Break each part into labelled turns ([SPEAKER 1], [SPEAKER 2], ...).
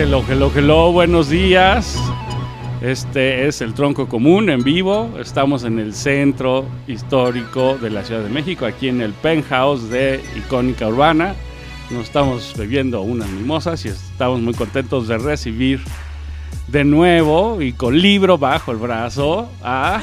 [SPEAKER 1] Hello, hello, hello, buenos días. Este es el Tronco Común en vivo. Estamos en el centro histórico de la Ciudad de México, aquí en el penthouse de Icónica Urbana. Nos estamos bebiendo unas mimosas y estamos muy contentos de recibir de nuevo y con libro bajo el brazo a...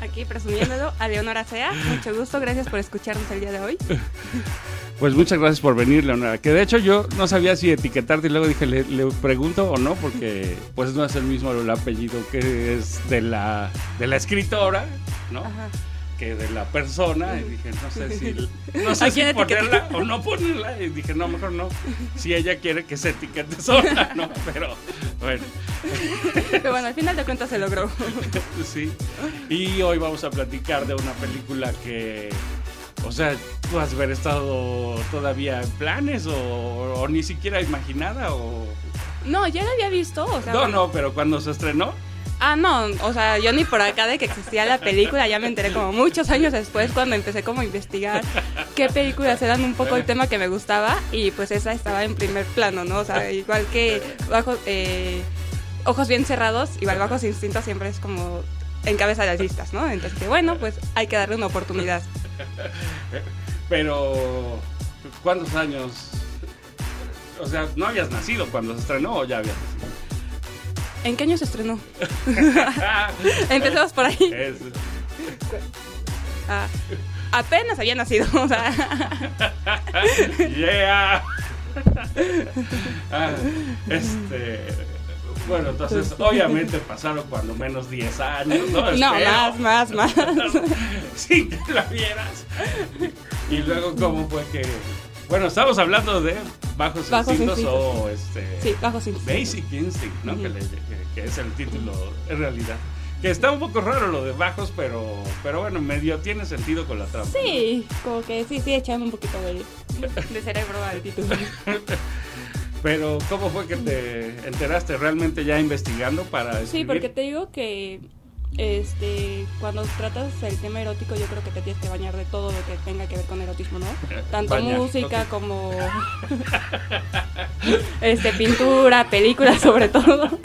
[SPEAKER 2] Aquí presumiéndolo a Leonora Sea. Mucho gusto, gracias por escucharnos el día de hoy.
[SPEAKER 1] Pues muchas gracias por venir, Leonora. Que de hecho yo no sabía si etiquetarte y luego dije, le, le pregunto o no, porque pues no es el mismo el apellido que es de la, de la escritora, ¿no?
[SPEAKER 2] Ajá.
[SPEAKER 1] Que de la persona. Y dije, no sé si, no
[SPEAKER 2] ¿A
[SPEAKER 1] sé si ponerla o no ponerla. Y dije, no, mejor no. Si ella quiere que se etiquete sola, ¿no? Pero bueno,
[SPEAKER 2] Pero bueno, al final de cuentas se logró.
[SPEAKER 1] sí. Y hoy vamos a platicar de una película que... O sea, tú has haber estado todavía en planes o, o ni siquiera imaginada o...
[SPEAKER 2] No, ya la había visto. O sea,
[SPEAKER 1] No,
[SPEAKER 2] bueno.
[SPEAKER 1] no, pero cuando se estrenó,
[SPEAKER 2] Ah, no, o sea, yo ni por acá de que existía la película, ya me enteré como muchos años después cuando empecé como a investigar qué películas eran un poco el tema que me gustaba y pues esa estaba en primer plano, ¿no? O sea, igual que bajo, eh, Ojos bien cerrados, igual Bajos Instintos siempre es como encabeza las listas, ¿no? Entonces, que bueno, pues hay que darle una oportunidad.
[SPEAKER 1] pero ¿cuántos años? O sea, ¿no habías nacido cuando se estrenó o ya habías nacido?
[SPEAKER 2] ¿En qué año se estrenó? Empecemos por ahí.
[SPEAKER 1] Es-
[SPEAKER 2] Ah, apenas había nacido, o sea,
[SPEAKER 1] yeah. Ah, este, bueno, entonces obviamente pasaron cuando menos 10 años, ¿no?
[SPEAKER 2] no, más, más, más.
[SPEAKER 1] Sin que la vieras. Y luego, ¿cómo fue que.? Bueno, estamos hablando de Bajos,
[SPEAKER 2] Bajos
[SPEAKER 1] Instintos
[SPEAKER 2] Instintos.
[SPEAKER 1] o este.
[SPEAKER 2] Sí, Bajos Instintos.
[SPEAKER 1] Basic Instinct, ¿no? Que, le- que- que es el título en realidad. Que está un poco raro lo de bajos, pero, pero bueno, medio tiene sentido con la trama.
[SPEAKER 2] Sí, como que sí, sí, echando un poquito de, de cerebro al título.
[SPEAKER 1] Pero, ¿cómo fue que te enteraste realmente ya investigando para
[SPEAKER 2] Sí, porque te digo que este cuando tratas el tema erótico yo creo que te tienes que bañar de todo lo que tenga que ver con erotismo, ¿no? Tanto música como este pintura, películas sobre todo.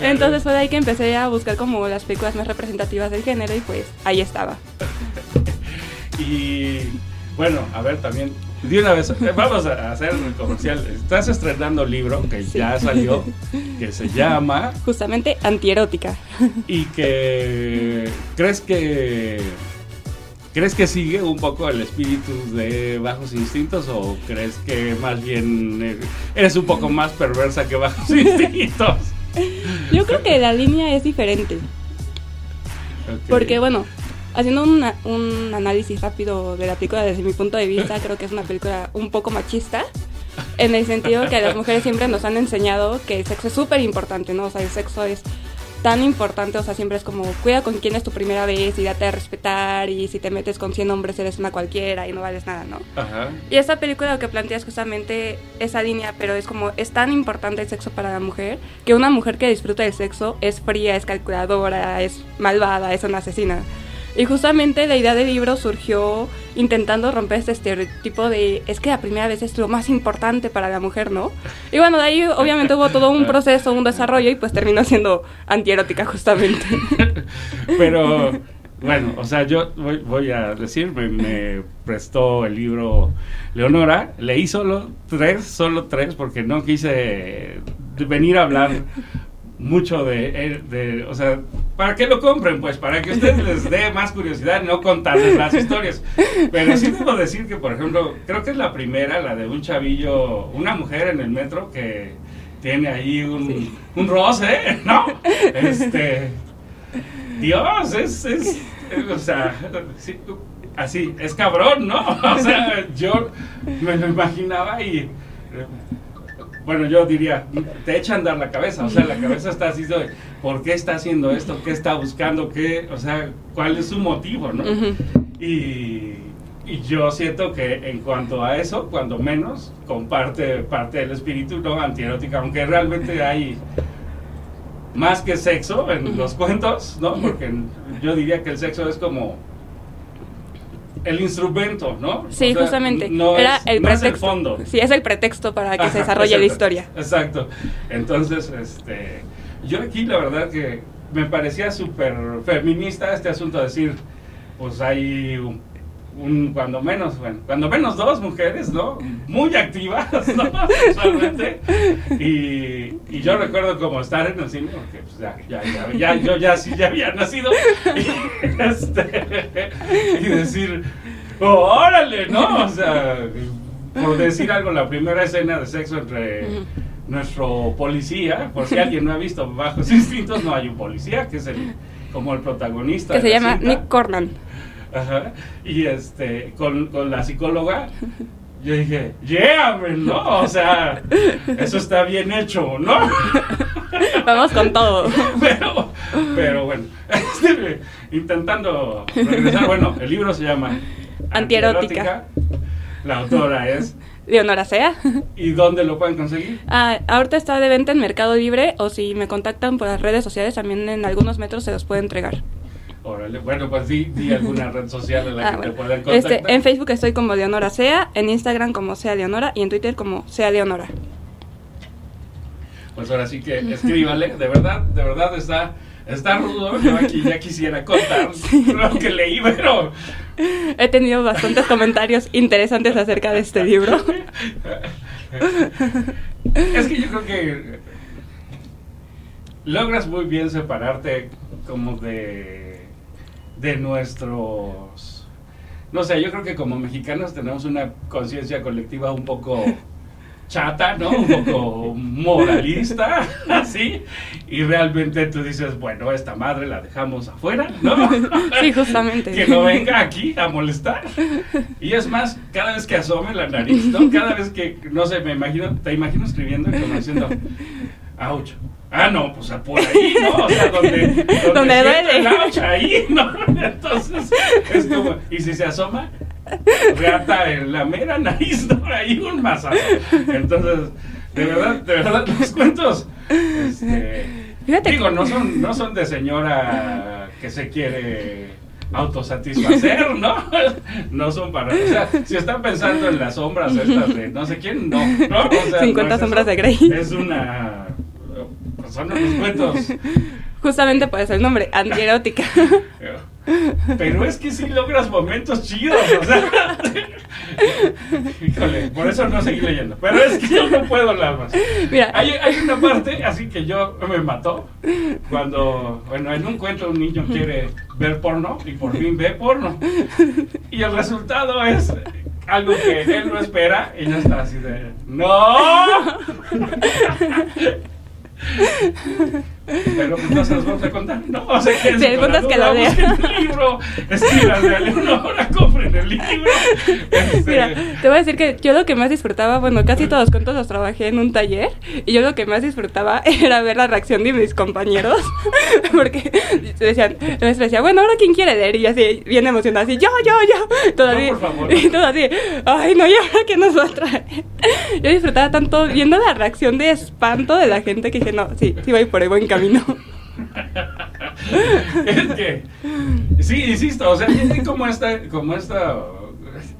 [SPEAKER 2] Entonces fue de ahí que empecé a buscar como las películas más representativas del género y pues ahí estaba.
[SPEAKER 1] Y bueno, a ver también, de una vez, eh, vamos a hacer el comercial. Estás estrenando libro que
[SPEAKER 2] Sí.
[SPEAKER 1] ya salió, que se llama
[SPEAKER 2] Justamente antierótica.
[SPEAKER 1] y que crees que crees que sigue un poco el espíritu de Bajos Instintos o crees que más bien eres un poco más perversa que Bajos Instintos.
[SPEAKER 2] Yo creo que la línea es diferente. Porque bueno, haciendo una- un análisis rápido de la película desde mi punto de vista, creo que es una película un poco machista. En el sentido que las mujeres siempre nos han enseñado que el sexo es súper importante, ¿no? O sea, el sexo es tan importante, o sea, siempre es como, cuida con quién es tu primera vez y date a respetar y si te metes con 100 hombres eres una cualquiera y no vales nada, ¿no?
[SPEAKER 1] Ajá.
[SPEAKER 2] Y esta película lo que plantea es justamente esa línea, pero es como, es tan importante el sexo para la mujer, que una mujer que disfruta del sexo es fría, es calculadora, es malvada, es una asesina. Y justamente la idea del libro surgió intentando romper este estereotipo de es que la primera vez es lo más importante para la mujer, ¿no? Y bueno, de ahí obviamente hubo todo un proceso, un desarrollo y pues terminó siendo antierótica justamente.
[SPEAKER 1] Pero bueno, o sea, yo voy, a decir, me prestó el libro Leonora, leí solo tres, solo tres, porque no quise venir a hablar mucho de, de, o sea, para que lo compren, pues, para que ustedes les dé más curiosidad y no contarles las historias. Pero sí debo decir que, por ejemplo, creo que es la primera, la de un chavillo, una mujer en el metro que tiene ahí un, un roce, ¿no? Este, Dios, es, es, es, o sea, sí, así, es cabrón, ¿no? O sea, yo me lo imaginaba y, bueno, yo diría, te echa a andar la cabeza, o sea, la cabeza está así de, ¿por qué está haciendo esto? ¿Qué está buscando? ¿Qué, o sea, cuál es su motivo, no? Y yo siento que en cuanto a eso, cuando menos, comparte parte del espíritu no antierótica, aunque realmente hay más que sexo en los cuentos, ¿no? Porque yo diría que el sexo es como el instrumento, ¿no?
[SPEAKER 2] Sí,
[SPEAKER 1] O sea,
[SPEAKER 2] justamente.
[SPEAKER 1] No
[SPEAKER 2] Era
[SPEAKER 1] es,
[SPEAKER 2] el
[SPEAKER 1] no es
[SPEAKER 2] pretexto.
[SPEAKER 1] el fondo.
[SPEAKER 2] Sí, es el pretexto para que
[SPEAKER 1] Ajá,
[SPEAKER 2] se desarrolle la historia.
[SPEAKER 1] Exacto. Entonces, este, yo aquí la verdad que me parecía súper feminista este asunto de decir, pues hay un, un- cuando menos, bueno, cuando menos dos mujeres, ¿no? Muy activas, ¿no? Sexualmente. Y, y yo recuerdo como estar en el cine, porque pues ya, ya, ya, ya- yo ya sí ya había nacido, y, este, y decir, "Oh, órale, ¿no? O sea, por decir algo, la primera escena de sexo entre nuestro policía, por si alguien no ha visto Bajos Instintos, no hay un policía, que es el como el protagonista.
[SPEAKER 2] Que se
[SPEAKER 1] la
[SPEAKER 2] llama
[SPEAKER 1] cinta.
[SPEAKER 2] Nick Corman.
[SPEAKER 1] Ajá. Y este, con, con la psicóloga, yo dije, yeah, man, ¿no? O sea, eso está bien hecho, ¿no?
[SPEAKER 2] Vamos con todo.
[SPEAKER 1] Pero, pero bueno, este, intentando regresar, bueno, el libro se llama
[SPEAKER 2] Antierótica.
[SPEAKER 1] La autora es,
[SPEAKER 2] Leonora Sea.
[SPEAKER 1] ¿y dónde lo pueden conseguir?
[SPEAKER 2] Ah, ahorita está de venta en Mercado Libre o si me contactan por las redes sociales también en algunos metros se los puede entregar.
[SPEAKER 1] Órale, bueno, pues di, di alguna red social en la
[SPEAKER 2] Ah,
[SPEAKER 1] que
[SPEAKER 2] bueno.
[SPEAKER 1] te puedan contactar.
[SPEAKER 2] Este, en Facebook estoy como Leonora Sea, en Instagram como Sea Leonora y en Twitter como Sea Leonora.
[SPEAKER 1] Pues ahora sí que escríbale, de verdad, de verdad está, está rudo. Yo aquí ya quisiera contar lo que leí, pero
[SPEAKER 2] He tenido bastantes comentarios interesantes acerca de este libro.
[SPEAKER 1] es que yo creo que logras muy bien separarte como de, de nuestros... No sé, yo creo que como mexicanos tenemos una conciencia colectiva un poco chata, ¿no? Un poco moralista, así. Y realmente tú dices, bueno, esta madre la dejamos afuera, ¿no?
[SPEAKER 2] Sí, justamente.
[SPEAKER 1] Que no venga aquí a molestar. Y es más, cada vez que asome la nariz, ¿no? Cada vez que, no sé, me imagino, te imagino escribiendo y como diciendo, ouch. Ah, no, pues por ahí, ¿no? O sea, donde, donde,
[SPEAKER 2] Donde duele.
[SPEAKER 1] el ouch, ahí, ¿no? Entonces, es como, y si se asoma, reata en la mera nariz, ¿no? Ahí un masazo. Entonces, de verdad, de verdad, los cuentos, este,
[SPEAKER 2] Fíjate
[SPEAKER 1] digo, no son, no son de señora que se quiere autosatisfacer, ¿no? No son para, o sea, si están pensando en las sombras estas de no sé quién, no, no, o sea,
[SPEAKER 2] 50
[SPEAKER 1] no es
[SPEAKER 2] sombras
[SPEAKER 1] eso.
[SPEAKER 2] de Grey.
[SPEAKER 1] Es una, son unos cuentos,
[SPEAKER 2] Justamente por eso el nombre, antierótica.
[SPEAKER 1] pero es que sí logras momentos chidos, o sea, híjole, por eso no seguí leyendo, pero es que yo no puedo hablar más.
[SPEAKER 2] Mira,
[SPEAKER 1] Hay, hay una parte así que yo me mató cuando, bueno, en un cuento un niño quiere ver porno y por fin ve porno. Y el resultado es algo que él no espera y no está así de, ¡No! ハハハハ。Pero pues no se los vamos a contar, ¿no? O sea, que
[SPEAKER 2] el punto es que lo
[SPEAKER 1] busquen el libro, escríbanle a Leonora, compren el libro. Este,
[SPEAKER 2] Mira, te voy a decir que yo lo que más disfrutaba, bueno, casi todos los cuentos los trabajé en un taller y yo lo que más disfrutaba era ver la reacción de mis compañeros porque decían, maestro decía, bueno, ahora quién quiere leer y así, bien emocionada, así, yo, yo, yo, todo
[SPEAKER 1] No,
[SPEAKER 2] así,
[SPEAKER 1] por favor.
[SPEAKER 2] y todo así, ay, no, ¿y ahora qué nos va a traer? Yo disfrutaba tanto viendo la reacción de espanto de la gente que dije, no, sí, sí voy por el buen camino.
[SPEAKER 1] es que, sí, insisto, o sea, como esta, como esta,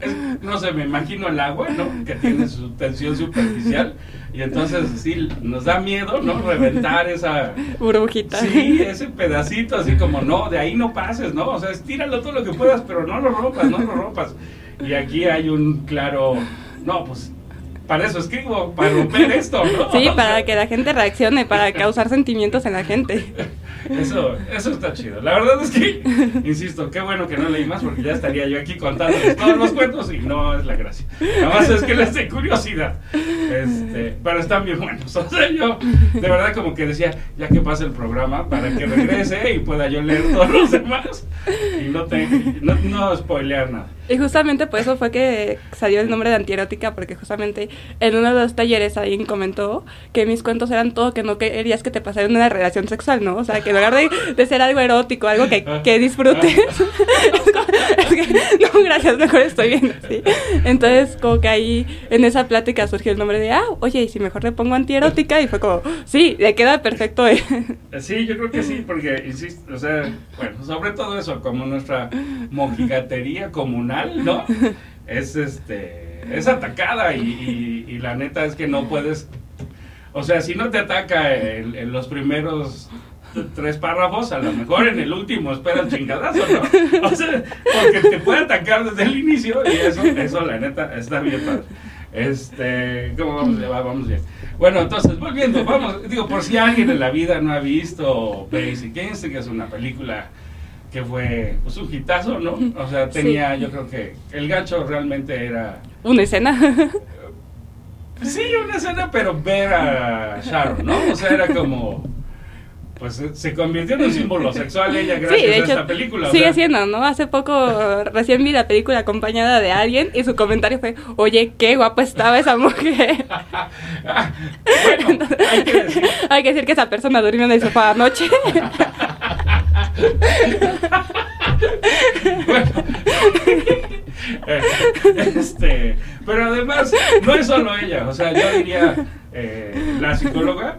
[SPEAKER 1] es- no sé, me imagino el agua, ¿no? Que tiene su tensión superficial y entonces sí, nos da miedo, ¿no? Reventar esa,
[SPEAKER 2] Burbujita.
[SPEAKER 1] sí, ese pedacito, así como, no, de ahí no pases, ¿no? O sea, estíralo todo lo que puedas, pero no lo rompas, no lo rompas. Y aquí hay un claro, no, pues, para eso escribo, para romper esto, ¿no?
[SPEAKER 2] Sí, para que la gente reaccione, para causar sentimientos en la gente.
[SPEAKER 1] Eso, eso está chido. La verdad es que, insisto, qué bueno que no leí más porque ya estaría yo aquí contándoles todos los cuentos y no es la gracia. Nada más es que les dé curiosidad. Este, pero están bien buenos. O sea, yo de verdad como que decía, ya que pase el programa para que regrese y pueda yo leer todos los demás y no, te, no, no spoilear nada.
[SPEAKER 2] Y justamente por eso fue que salió el nombre de antierótica, porque justamente en uno de los talleres alguien comentó que mis cuentos eran todo que no querías que te pasara en una relación sexual, ¿no? O sea, que en lugar de, de ser algo erótico, algo que, que disfrutes, es como- es que, no, gracias, mejor estoy bien así. Entonces, como que ahí en esa plática surgió el nombre de, ah, oye, y si mejor le pongo antierótica, y fue como, sí, le queda perfecto. eh.
[SPEAKER 1] Sí, yo creo que sí, porque, insisto, o sea, bueno, sobre todo eso, como nuestra mojigatería comunal, ¿no? Es, este, es atacada y, y- y la neta es que no puedes, o sea, si no te ataca en, en los primeros tres párrafos, a lo mejor en el último espera el chingadazo, ¿no? O sea, porque te puede atacar desde el inicio y eso, eso la neta, está bien padre. Este, ¿cómo vamos? Vamos bien. Bueno, entonces, volviendo, vamos, digo, por si alguien en la vida no ha visto Basic Instinct, que es una película que fue pues, un hitazo, ¿no? O sea, tenía, yo creo que el gancho realmente era,
[SPEAKER 2] Una escena.
[SPEAKER 1] sí, una escena, pero ver a Sharon, ¿no? O sea, era como, pues se convirtió en un símbolo sexual ella gracias
[SPEAKER 2] Sí, de
[SPEAKER 1] a
[SPEAKER 2] hecho,
[SPEAKER 1] esta película. o
[SPEAKER 2] sigue
[SPEAKER 1] sea.
[SPEAKER 2] siendo, ¿no? Hace poco recién vi la película acompañada de alguien y su comentario fue, oye, qué guapa estaba esa mujer.
[SPEAKER 1] Bueno, hay que decir,
[SPEAKER 2] Hay que decir que esa persona durmió en el sofá anoche.
[SPEAKER 1] Bueno, eh, este, pero además, no es solo ella, o sea, yo diría, eh, la psicóloga,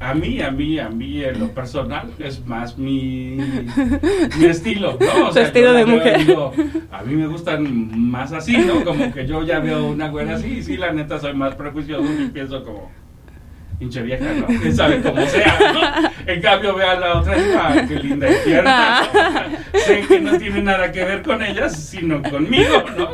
[SPEAKER 1] a mí, a mí, a mí en lo personal, es más mi, mi estilo, ¿no? O
[SPEAKER 2] Su estilo de mujer.
[SPEAKER 1] digo, a mí me gustan más así, ¿no? Como que yo ya veo una güera así, y sí, la neta, soy más prejuicioso y pienso como... Pinche vieja, ¿no? Quién sabe cómo sea, ¿no? En cambio, vea a la otra y "Ah, qué linda y tierna. ¿no? sé que no tiene nada que ver con ellas, sino conmigo, ¿no?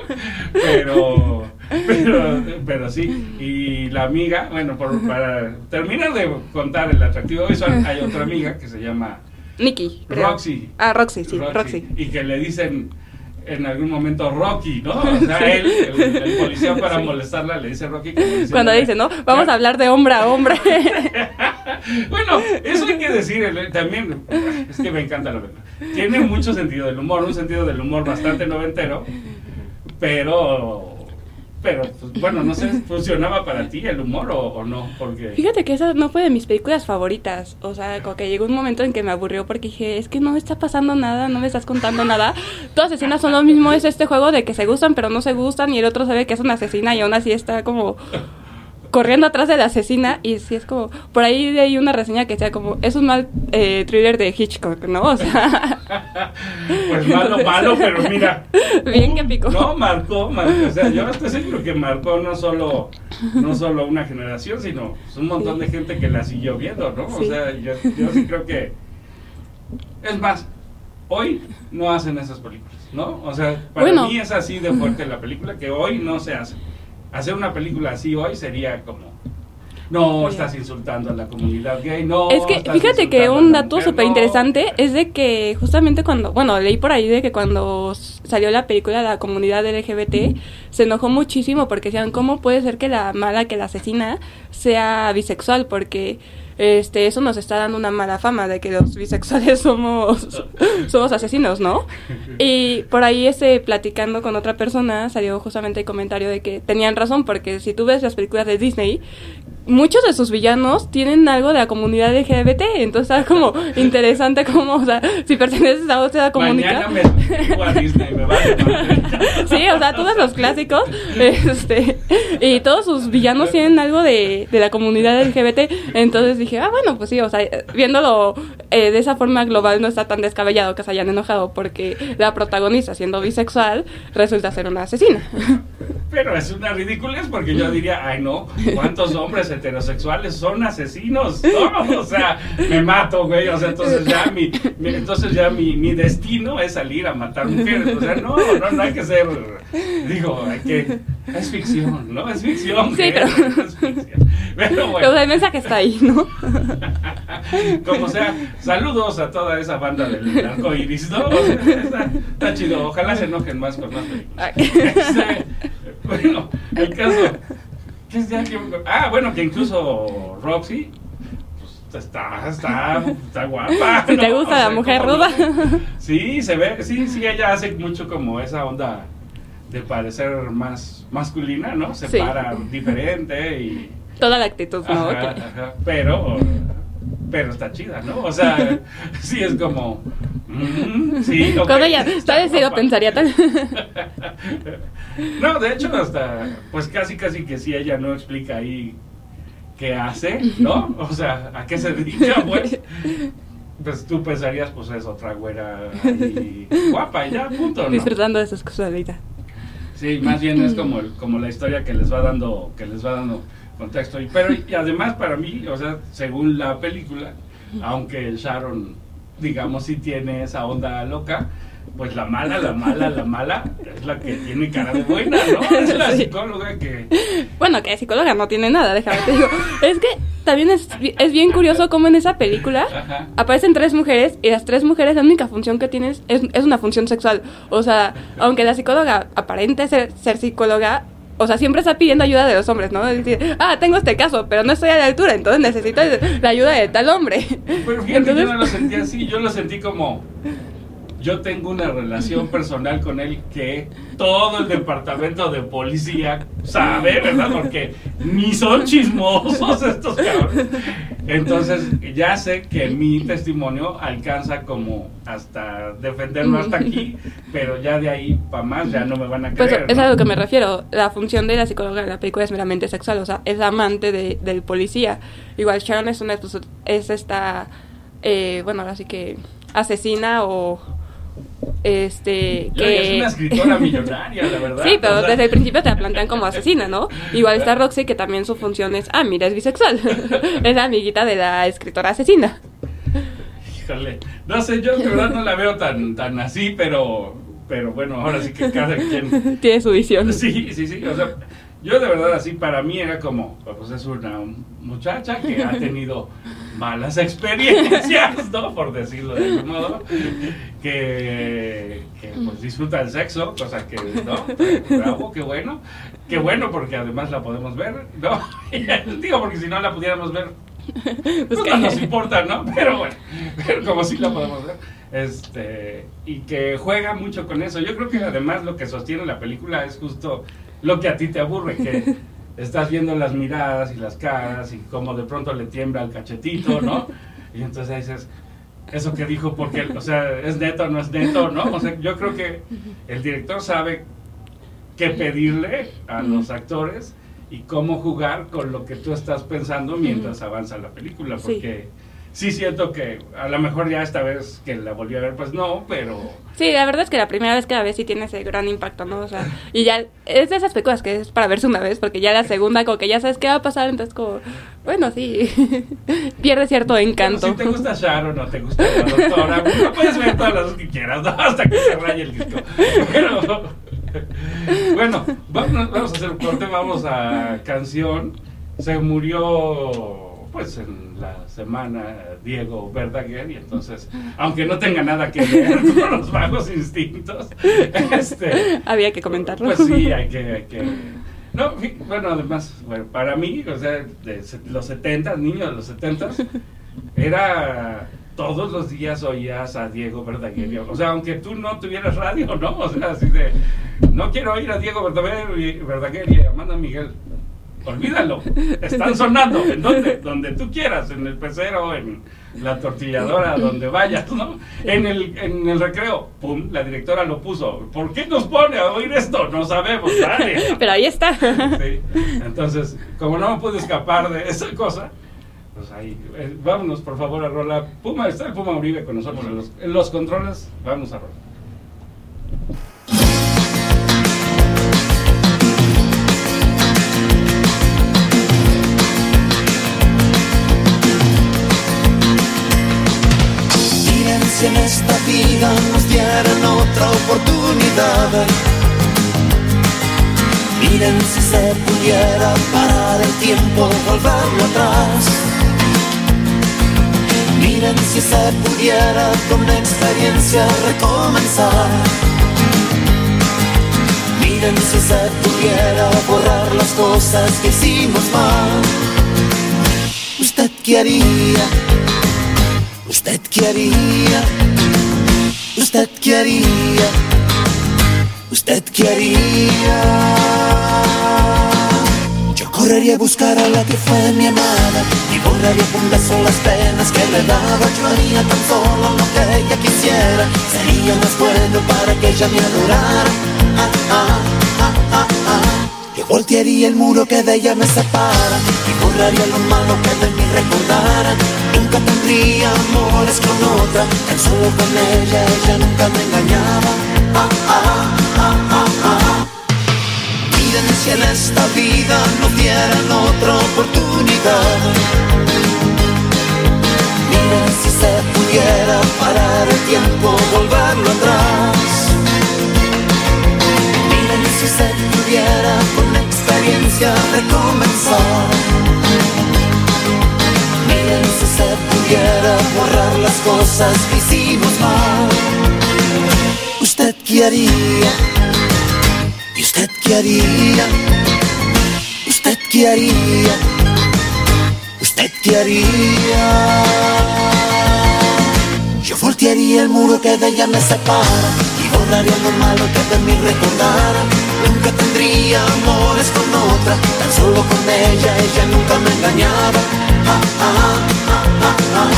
[SPEAKER 1] Pero, pero, pero sí. Y la amiga, bueno, por- para terminar de contar el atractivo visual, hay otra amiga que se llama
[SPEAKER 2] Nikki.
[SPEAKER 1] Roxy.
[SPEAKER 2] Ah, Roxy, sí, Roxy.
[SPEAKER 1] Y que le dicen en algún momento Rocky, ¿no? O sea, él, el, el policía para molestarla le dice Rocky. diciendo,
[SPEAKER 2] Cuando dice, ¿no? Vamos a hablar de hombre a hombre.
[SPEAKER 1] bueno, eso hay que decir, el- también, es que me encanta la película. Tiene mucho sentido del humor, un sentido del humor bastante noventero, pero, pero, pues, bueno, no sé, ¿funcionaba para ti el humor o, no? Porque...
[SPEAKER 2] Fíjate que esa no fue de mis películas favoritas. O sea, como que llegó un momento en que me aburrió porque dije, es que no está pasando nada, no me estás contando nada. Todas las escenas son lo mismo, es este juego de que se gustan pero no se gustan y el otro sabe que es una asesina y aún así está como corriendo atrás de la asesina y sí es como, por ahí ahí una reseña que sea como, es un mal eh, thriller de Hitchcock, ¿no? O sea,
[SPEAKER 1] Pues malo, malo, pero mira.
[SPEAKER 2] bien que picó.
[SPEAKER 1] No, marcó, marcó. O sea, yo estoy seguro que marcó no solo, no solo una generación, sino pues, un montón de gente que la siguió viendo, ¿no? O sea, yo, yo sí creo que. Es más, hoy no hacen esas películas, ¿no? O sea, para
[SPEAKER 2] Bueno.
[SPEAKER 1] mí es así de fuerte la película que hoy no se hace. Hacer una película así hoy sería como. No, estás insultando a la comunidad gay, no.
[SPEAKER 2] Es que
[SPEAKER 1] estás
[SPEAKER 2] fíjate que un dato súper
[SPEAKER 1] no.
[SPEAKER 2] interesante es de que justamente cuando, bueno, leí por ahí de que cuando salió la película la comunidad LGBT se enojó muchísimo porque decían, ¿cómo puede ser que la mala, que la asesina sea bisexual? Porque este eso nos está dando una mala fama de que los bisexuales somos somos asesinos, ¿no? Y por ahí ese platicando con otra persona salió justamente el comentario de que tenían razón porque si tú ves las películas de Disney muchos de sus villanos tienen algo de la comunidad LGBT, entonces está como interesante como, o sea, si perteneces a otra comunidad.
[SPEAKER 1] Me vale.
[SPEAKER 2] Sí, o sea, todos los clásicos, este, y todos sus villanos tienen algo de, de la comunidad LGBT, entonces dije, ah, bueno, pues sí, o sea, viéndolo eh, de esa forma global no está tan descabellado que se hayan enojado porque la protagonista, siendo bisexual, resulta ser una asesina.
[SPEAKER 1] Pero es una ridiculez porque yo diría, ay no, ¿cuántos hombres heterosexuales son asesinos? No, o sea, me mato, güey. O sea, entonces ya mi, mi- entonces ya mi, mi destino es salir a matar mujeres. O sea, no, no, no hay que ser, digo, hay que, es ficción, ¿no? Es ficción.
[SPEAKER 2] Sí, pero-
[SPEAKER 1] es ficción. Pero bueno,
[SPEAKER 2] el mensaje está ahí, ¿no?
[SPEAKER 1] como sea, saludos a toda esa banda del arco iris, ¿no? O sea, está, está chido, ojalá se enojen más con más películas. Este, bueno, el caso ¿Qué es ya que- Ah, bueno, que incluso Roxy pues, está, está, está guapa.
[SPEAKER 2] Si te
[SPEAKER 1] ¿no?
[SPEAKER 2] gusta la mujer
[SPEAKER 1] como-
[SPEAKER 2] ruda.
[SPEAKER 1] Sí, se ve, sí, sí, ella hace mucho como esa onda de parecer más masculina, ¿no? Se
[SPEAKER 2] Sí.
[SPEAKER 1] para diferente y...
[SPEAKER 2] Toda la actitud, ¿no?
[SPEAKER 1] Ajá,
[SPEAKER 2] Que-
[SPEAKER 1] ajá, pero, pero está chida, ¿no? O sea, sí es como... mm, sí, ok,
[SPEAKER 2] Con ella,
[SPEAKER 1] está
[SPEAKER 2] ¿sabes
[SPEAKER 1] guapa.
[SPEAKER 2] pensaría tal?
[SPEAKER 1] No, de hecho, hasta, pues casi, casi que si ella no explica ahí qué hace, ¿no? O sea, a qué se dedica, pues. Pues tú pensarías, pues es otra güera y guapa, y ya, punto, ¿no?
[SPEAKER 2] Disfrutando de su sexualidad.
[SPEAKER 1] Sí, más bien es como, como la historia que les va dando, que les va dando contexto. Y, pero, y además para mí, o sea, según la película, aunque Sharon, digamos, sí tiene esa onda loca, pues la mala, la mala, la mala, es la que tiene cara de buena, ¿no? Es la
[SPEAKER 2] Sí.
[SPEAKER 1] psicóloga que...
[SPEAKER 2] Bueno, que psicóloga no tiene nada, déjame te digo. Es que también es, es bien curioso cómo en esa película
[SPEAKER 1] Ajá.
[SPEAKER 2] aparecen tres mujeres y las tres mujeres la única función que tienen es, es una función sexual. O sea, aunque la psicóloga aparente ser, ser psicóloga, o sea, siempre está pidiendo ayuda de los hombres, ¿no? Decir, ah, tengo este caso, pero no estoy a la altura, entonces necesito la ayuda de tal hombre.
[SPEAKER 1] Pero fíjate, yo no lo sentí así, yo lo sentí como... Yo tengo una relación personal con él que todo el departamento de policía sabe, ¿verdad? Porque ni son chismosos estos cabrones. Entonces, ya sé que mi testimonio alcanza como hasta defenderlo hasta aquí, pero ya de ahí para más ya no me van a
[SPEAKER 2] Pues
[SPEAKER 1] creer.
[SPEAKER 2] es
[SPEAKER 1] ¿no?
[SPEAKER 2] a lo que me refiero. La función de la psicóloga en la película es meramente sexual, o sea, es amante de- del policía. Igual Sharon es una pues, es esta eh, bueno, ahora sí que asesina o este
[SPEAKER 1] ella es una escritora millonaria, la verdad.
[SPEAKER 2] Sí, pero
[SPEAKER 1] o sea.
[SPEAKER 2] desde el principio te la plantean como asesina, ¿no? Igual está Roxy, que también su función es, ah, mira, es bisexual. es la amiguita de la escritora asesina.
[SPEAKER 1] Híjole, no sé, yo de verdad no la veo tan, tan así, pero, pero bueno, ahora sí que cada quien...
[SPEAKER 2] Tiene su visión.
[SPEAKER 1] Sí, sí, sí, o sea, yo de verdad así, para mí era como, pues es una muchacha que ha tenido malas experiencias, ¿no? Por decirlo de algún modo, que, que pues disfruta el sexo, cosa que, ¿no? Bravo, qué bueno, qué bueno porque además la podemos ver, ¿no? Digo, porque si no la pudiéramos ver,
[SPEAKER 2] Pues
[SPEAKER 1] pues no nos importa, ¿no? Pero bueno, pero como sí la podemos ver. Este, y que juega mucho con eso. Yo creo que además lo que sostiene la película es justo lo que a ti te aburre, que estás viendo las miradas y las caras y cómo de pronto le tiembla el cachetito, ¿no? Y entonces ahí dices, eso que dijo, porque, o sea, es neto, no es neto, ¿no? O sea, yo creo que el director sabe qué pedirle a los actores y cómo jugar con lo que tú estás pensando mientras avanza la película, porque sí siento que a lo mejor ya esta vez que la volví a ver, pues no, pero...
[SPEAKER 2] Sí, la verdad es que la primera vez que la ves sí tiene ese gran impacto, ¿no? O sea, y ya es de esas películas que es para verse una vez, porque ya la segunda, como que ya sabes qué va a pasar, entonces como, bueno, sí, pierde cierto encanto.
[SPEAKER 1] Si te gusta Sharon o te gusta la doctora, pues, lo puedes ver todas las que quieras, ¿no? Hasta que se raye el disco. Pero, bueno, vamos, vamos a hacer un corte, vamos a canción. Se murió, pues, en la semana Diego Verdaguer, y entonces, aunque no tenga nada que ver con los bajos instintos, este,
[SPEAKER 2] Había que comentarlo.
[SPEAKER 1] pues sí, hay que, hay que- No, bueno, además, bueno, para mí, o sea, de los 70, niño de los 70, era todos los días oías a Diego Verdaguer. O sea, aunque tú no tuvieras radio, ¿no? O sea, así de, no quiero oír a Diego Verdaguer y, Verdaguer y a Amanda Miguel. Olvídalo, están sonando, ¿en dónde? Donde tú quieras, en el pecero, en la tortilladora, donde vayas, ¿no? En el, en el recreo, pum, la directora lo puso. ¿Por qué nos pone a oír esto? No sabemos, dale.
[SPEAKER 2] Pero ahí está.
[SPEAKER 1] Sí. Entonces, como no me pude escapar de esa cosa, pues ahí, eh, vámonos por favor a Rola. Puma, está el Puma Uribe con nosotros en los, en los controles, vamos a Rola.
[SPEAKER 3] En esta vida nos dieran otra oportunidad. Miren si se pudiera parar el tiempo, volverlo atrás. Miren si se pudiera con experiencia recomenzar. Miren si se pudiera borrar las cosas que hicimos mal. ¿Usted qué haría? ¿Usted qué haría? ¿Usted qué haría? ¿Usted qué haría? Yo correría a buscar a la que fue mi amada y borraría con beso las penas que le daba. Yo haría tan solo lo que ella quisiera. Sería más bueno para que ella me adorara. Ah, ah, ah, ah, ah. Yo voltearía el muro que de ella me separa y borraría lo malo que de mí recordara. Tendría amores con otra, tan solo con ella, ella nunca me engañaba. Ah, ah, ah. Miren si en esta vida no dieran otra oportunidad. Miren si se pudiera parar el tiempo, volverlo atrás. Miren si se pudiera con experiencia recomenzar. Si se pudiera borrar las cosas que hicimos mal. ¿Usted qué haría? ¿Y usted qué haría? ¿Usted qué haría? ¿Usted qué haría? Yo voltearía el muro que de ella me separa y borraría lo malo que de mí recordara. Nunca tendría amores con otra, tan solo con ella, ella nunca me engañaba. Ah, ah, ah, ah, ah.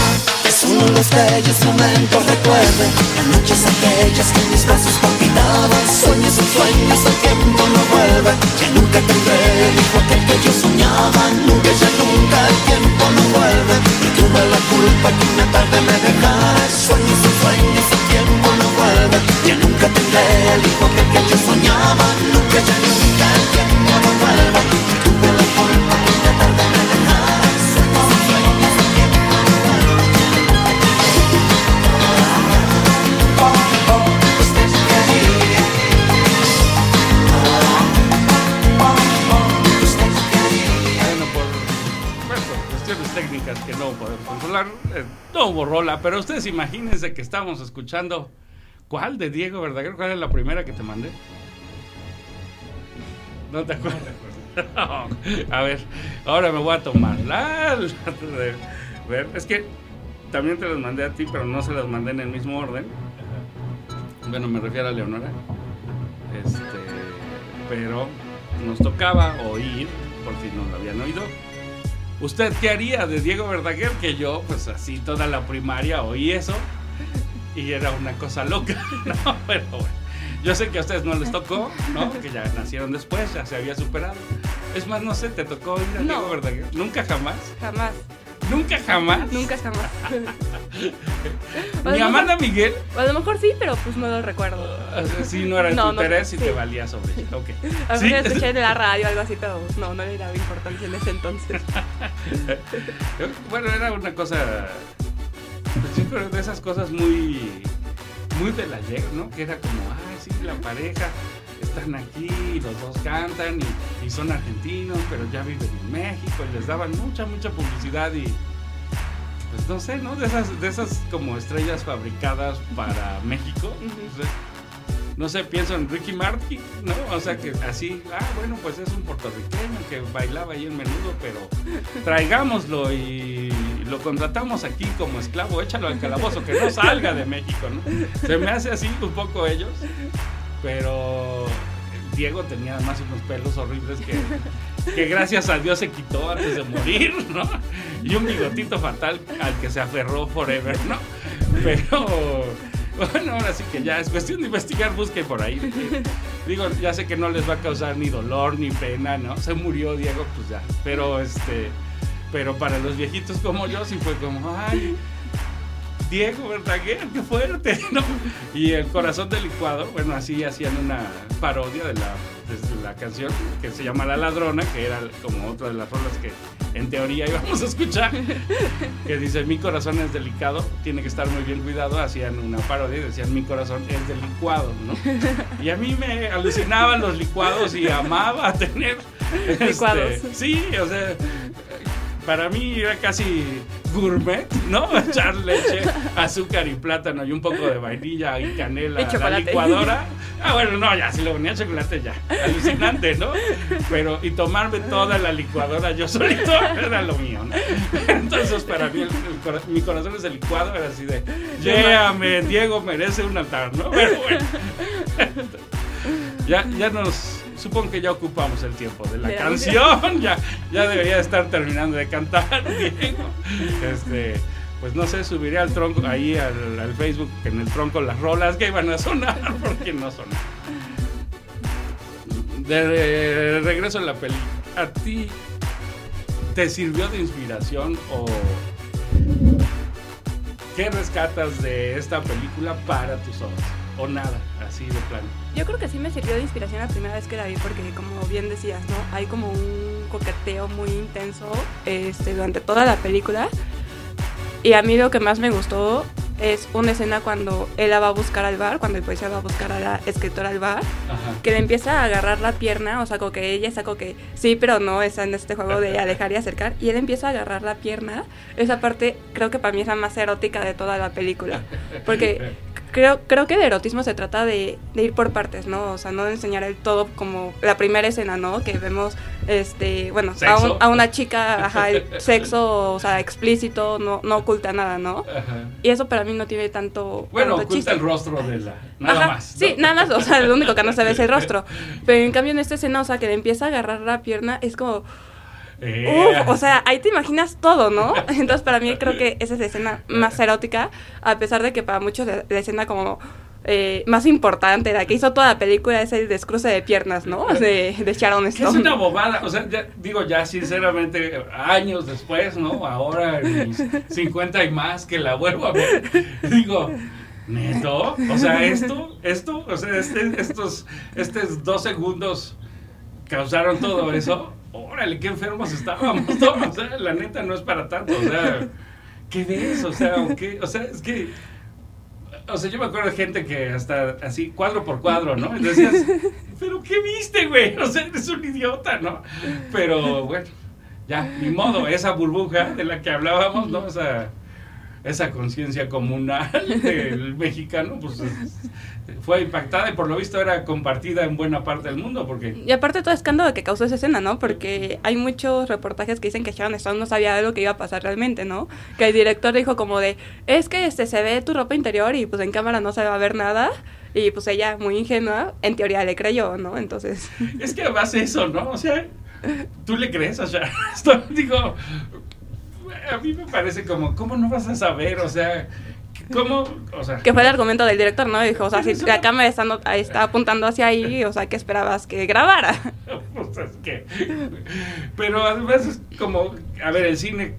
[SPEAKER 3] Que solo los bellos momentos recuerden las noches aquellas que mis brazos palpitaban. Sueños son sueños, el tiempo no vuelve. Ya nunca tendré el hijo aquel que yo soñaba. Nunca, ya nunca, el tiempo no vuelve. Y tuve la culpa que una tarde me dejara. Sueños son sueños, el tiempo no vuelve. Ya nunca tendré el hijo aquel que yo soñaba. Nunca, ya nunca, el tiempo no vuelve. Tuve la culpa que una tarde me dejara. Sueños son sueños, el tiempo no vuelve. Usted quería. Usted quería.
[SPEAKER 1] Bueno, por, por cuestiones técnicas que no podemos controlar, eh, no hubo rola, pero ustedes imagínense que estábamos escuchando. ¿Cuál de Diego Verdaguer? ¿Cuál es la primera que te mandé? No te acuerdas. a ver, ahora me voy a tomar la. ver, es que también te las mandé a ti, pero no se las mandé en el mismo orden. Bueno, me refiero a Leonora. Este, pero nos tocaba oír, por si no lo habían oído. ¿Usted qué haría de Diego Verdaguer? Que yo, pues así toda la primaria oí eso y era una cosa loca, ¿no? Pero bueno, yo sé que a ustedes no les tocó, ¿no? Que ya nacieron después, ya se había superado. Es más, no sé, ¿te tocó oír a
[SPEAKER 2] No.
[SPEAKER 1] Diego Verdaguer? Nunca jamás.
[SPEAKER 2] Jamás,
[SPEAKER 1] Nunca jamás.
[SPEAKER 2] nunca jamás.
[SPEAKER 1] Ni Amanda Miguel.
[SPEAKER 2] A lo mejor sí, pero pues no lo recuerdo.
[SPEAKER 1] Sea, sí, no era
[SPEAKER 2] No,
[SPEAKER 1] tu
[SPEAKER 2] no,
[SPEAKER 1] interés y
[SPEAKER 2] sí.
[SPEAKER 1] te valía sobre ella. Ok.
[SPEAKER 2] A lo
[SPEAKER 1] Sí,
[SPEAKER 2] escuché en la radio algo así, pero no, no le daba importancia en ese entonces.
[SPEAKER 1] Bueno, era una cosa. Pues yo creo de esas cosas muy. Muy del ayer, ¿no? Que era como, ay, sí, la pareja. Están aquí, y los dos cantan y, y son argentinos, pero ya viven en México y les daban mucha, mucha publicidad y. Pues no sé, ¿no? De esas, de esas como estrellas fabricadas para México.
[SPEAKER 2] Ujú.
[SPEAKER 1] O sea, no sé, pienso en Ricky Martin, ¿no? O sea que así, ah, bueno, pues es un puertorriqueño que bailaba ahí en menudo, pero traigámoslo y lo contratamos aquí como esclavo, échalo al calabozo, que no salga de México, ¿no? Se me hace así un poco ellos, pero Diego tenía además unos pelos horribles que, gracias a Dios se quitó antes de morir, ¿no? Y un bigotito fatal al que se aferró forever, ¿no? Pero bueno, ahora sí que ya es cuestión de investigar, busquen por ahí. Digo, ya sé que no les va a causar ni dolor ni pena, ¿no? Se murió Diego, pues ya. Pero este, pero para los viejitos como yo sí fue como, ay, Diego Verdaguer, qué fuerte, ¿no? Y el corazón del licuado, bueno, así hacían una parodia de la, de la canción que se llama La Ladrona, que era como otra de las rolas que en teoría íbamos a escuchar, que dice, mi corazón es delicado, tiene que estar muy bien cuidado, hacían una parodia y decían, mi corazón es del licuado, ¿no? Y a mí me alucinaban los licuados y amaba tener... este,
[SPEAKER 2] Licuados.
[SPEAKER 1] sí, o sea, para mí era casi gourmet, ¿no? Echar leche, azúcar y plátano y un poco de vainilla y canela
[SPEAKER 2] Y
[SPEAKER 1] a la licuadora. Ah, bueno, no, ya, si lo ponía chocolate ya. Alucinante, ¿no? Pero, y tomarme toda la licuadora yo solito era lo mío, ¿no? Entonces, para mí, el- mi corazón es el licuado, era así de, lléame, Diego merece un altar, ¿no? Pero bueno. Ya, ya nos, supongo que ya ocupamos el tiempo de la
[SPEAKER 2] De
[SPEAKER 1] canción, ya, ya debería estar terminando de cantar, Diego. Este, pues no sé, subiré al tronco, ahí al, al Facebook, en el tronco las rolas que iban a sonar, porque no sonaron. De, de regreso a la peli, ¿a ti te sirvió de inspiración o qué rescatas de esta película para tus obras? O nada, así de plano.
[SPEAKER 2] Yo creo que sí me sirvió de inspiración la primera vez que la vi porque como bien decías, ¿no? Hay como un coqueteo muy intenso este, durante toda la película. Y a mí lo que más me gustó es una escena cuando ella va a buscar al bar, cuando el policía va a buscar a la escritora al bar,
[SPEAKER 1] Ajá.
[SPEAKER 2] que le empieza a agarrar la pierna, o sea, como que ella está como que sí, pero no, está en este juego de alejar y acercar, y él empieza a agarrar la pierna. Esa parte creo que para mí es la más erótica de toda la película, porque creo, creo que el erotismo se trata de, de ir por partes, ¿no? O sea, no de enseñar el todo como la primera escena, ¿no? Que vemos, este, bueno, a, un- a una chica, ajá, el sexo, o sea, explícito, no, no oculta nada, ¿no?
[SPEAKER 1] Ajá.
[SPEAKER 2] Y eso para mí no tiene tanto,
[SPEAKER 1] Bueno,
[SPEAKER 2] tanto
[SPEAKER 1] oculta
[SPEAKER 2] chiste.
[SPEAKER 1] el rostro de la. Nada
[SPEAKER 2] Ajá,
[SPEAKER 1] más.
[SPEAKER 2] Sí, nada más, o sea, lo único que no se ve es el rostro. Pero en cambio en esta escena, o sea, que le empieza a agarrar la pierna, es como,
[SPEAKER 1] Eh,
[SPEAKER 2] Uf, o sea, ahí te imaginas todo, ¿no? Entonces para mí creo que esa es la escena más erótica, a pesar de que para muchos la, la escena como eh, más importante, la que hizo toda la película es el descruce de piernas, ¿no? De, de Sharon
[SPEAKER 1] que es
[SPEAKER 2] Stone.
[SPEAKER 1] una bobada, o sea, ya- digo ya sinceramente, años después, ¿no? Ahora en mis 50 y más que la vuelvo a ver, digo, neto, o sea, esto, esto, o sea, este- estos, estos dos segundos causaron todo eso, órale, qué enfermos estábamos todos, o sea, la neta no es para tanto, o sea, ¿qué ves? O sea, ¿o? O sea, es que... O sea, yo me acuerdo de gente que hasta así, cuadro por cuadro, ¿no? Y decías, ¿pero qué viste, güey? O sea, eres un idiota, ¿no? Pero bueno, ya, ni modo, esa burbuja de la que hablábamos, ¿no? Esa, esa conciencia comunal del mexicano, pues es- fue impactada y por lo visto era compartida en buena parte del mundo, porque
[SPEAKER 2] Y aparte todo escándalo que causó esa escena, ¿no? Porque hay muchos reportajes que dicen que Sharon Stone no sabía de lo que iba a pasar realmente, ¿no? Que el director dijo como de, es que este se ve tu ropa interior y pues en cámara no se va a ver nada. Y pues ella, muy ingenua, en teoría le creyó, ¿no? Entonces...
[SPEAKER 1] es que además eso, ¿no? O sea, tú le crees a Sharon Stone? digo, a mí me parece como, ¿cómo no vas a saber? O sea, ¿cómo? O sea,
[SPEAKER 2] Que fue el argumento del director, ¿no? Dijo, o sea, si
[SPEAKER 1] Eso-
[SPEAKER 2] la cámara está, está apuntando hacia ahí, o sea, ¿qué esperabas que grabara?
[SPEAKER 1] Pues es que- Pero además es como, a ver, el cine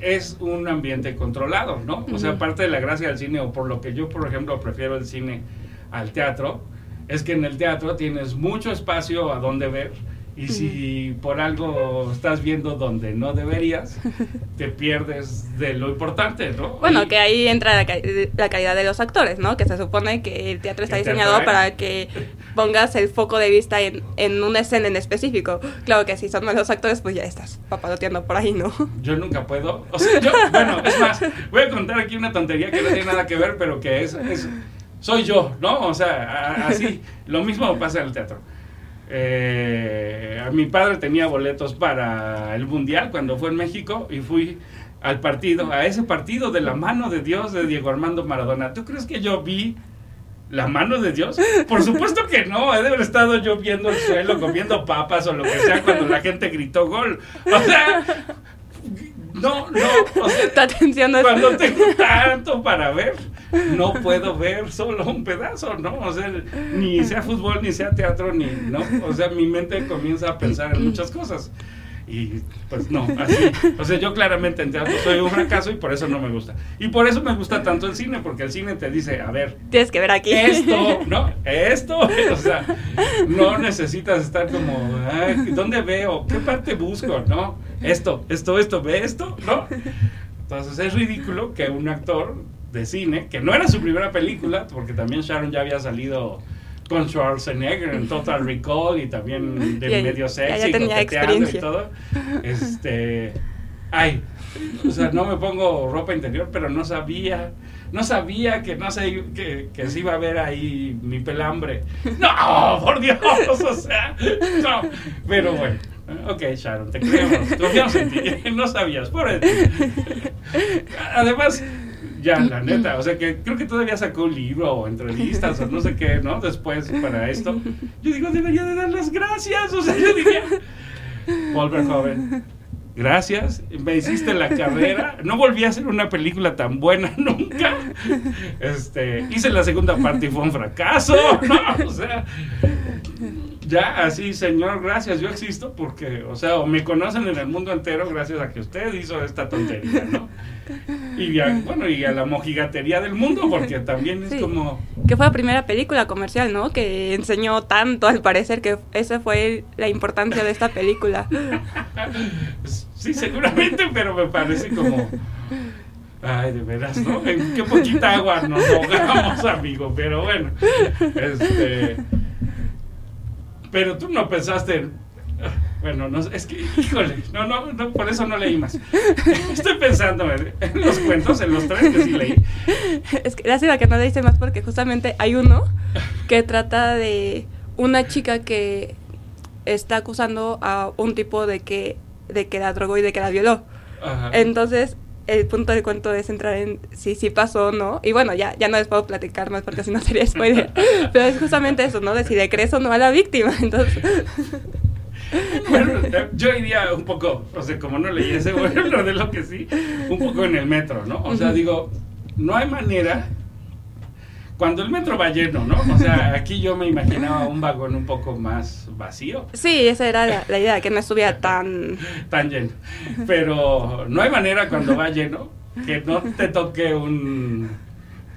[SPEAKER 1] es un ambiente controlado, ¿no? O sea, parte de la gracia del cine, o por lo que yo, por ejemplo, prefiero el cine al teatro, es que en el teatro tienes mucho espacio a donde ver. Y si por algo estás viendo donde no deberías, te pierdes de lo importante, ¿no?
[SPEAKER 2] Bueno,
[SPEAKER 1] Y-
[SPEAKER 2] que ahí entra la, la calidad de los actores, ¿no? Que se supone que el teatro está diseñado para que pongas el foco de vista en, en una escena en específico. Claro que si son malos actores, pues ya estás papaloteando por ahí, ¿no?
[SPEAKER 1] Yo nunca puedo. O sea, yo, bueno, es más, voy a contar aquí una tontería que no tiene nada que ver, pero que es, es- soy yo, ¿no? O sea, así, lo mismo pasa en el teatro. Eh, mi padre tenía boletos para el Mundial cuando fue en México y fui al partido, a ese partido de la mano de Dios de Diego Armando Maradona. ¿Tú crees que yo vi la mano de Dios? Por supuesto que no, he de haber estado yo viendo el suelo, comiendo papas o lo que sea cuando la gente gritó gol. O sea, no, no, o sea, cuando tengo tanto para ver, no puedo ver solo un pedazo, ¿no? O sea, ni sea fútbol, ni sea teatro, ni, ¿no? O sea, mi mente comienza a pensar en muchas cosas. Y pues no, así. O sea, yo claramente en teatro soy un fracaso y por eso no me gusta. Y por eso me gusta tanto el cine, porque el cine te dice, a ver,
[SPEAKER 2] Tienes que ver aquí.
[SPEAKER 1] esto, ¿no? Esto, o sea, no necesitas estar como, "Ay, ¿dónde veo? ¿Qué parte busco? ¿No? Esto, esto, esto, ¿ve esto? ¿No? Entonces es ridículo que un actor de cine, que no era su primera película, porque también Sharon ya había salido con Schwarzenegger en Total Recall y también de
[SPEAKER 2] Ya-
[SPEAKER 1] medio sexy, coqueteando y todo, este Ay, o sea, no me pongo ropa interior, pero no sabía, no sabía que no sé, que, que se iba a ver ahí mi pelambre. No, por Dios, o sea, no. Pero bueno, ok, Sharon, te creemos, confiamos en ti, no sabías, por. Además, ya, la neta, o sea que creo que todavía sacó un libro o entrevistas o no sé qué, ¿no? Después para esto. Yo digo, debería de dar las gracias, o sea, yo diría, Volver joven. Gracias, me hiciste la carrera. No volví a hacer una película tan buena nunca. Este, hice la segunda parte y fue un fracaso. No, o sea, ya así, señor, gracias, yo existo porque, o sea, o me conocen en el mundo entero gracias a que usted hizo esta tontería, ¿no? Y a, bueno, y a la mojigatería del mundo, porque también es
[SPEAKER 2] Sí.
[SPEAKER 1] como...
[SPEAKER 2] Que fue la primera película comercial, ¿no? Que enseñó tanto, al parecer, que esa fue la importancia de esta película.
[SPEAKER 1] Sí, seguramente, pero me parece como... Ay, de veras, ¿no? En qué poquita agua nos ahogamos, amigo, pero bueno. Este... Pero tú no pensaste en... Bueno, no, es que, híjole, no, no, no, por eso no leí más. Estoy pensando en, en los cuentos, en los tres que sí leí.
[SPEAKER 2] Es que lástima que no le hice más porque justamente hay uno que trata de una chica que está acusando a un tipo de que, de que la drogó y de que la violó.
[SPEAKER 1] Ajá.
[SPEAKER 2] Entonces, el punto del cuento es entrar en si sí pasó o no. Y bueno, ya, ya no les puedo platicar más porque si no sería spoiler. Pero es justamente eso, ¿no? De si le crees o no a la víctima. Entonces,
[SPEAKER 1] Bueno, eh, yo iría un poco, o sea, como no leí ese, bueno, lo de lo que sí, un poco en el metro, ¿no? O sea, digo, no hay manera, cuando el metro va lleno, ¿no? O sea, aquí yo me imaginaba un vagón un poco más vacío,
[SPEAKER 2] sí, esa era la, la idea, que no estuviera tan...
[SPEAKER 1] tan lleno. Pero no hay manera cuando va lleno que no te toque un...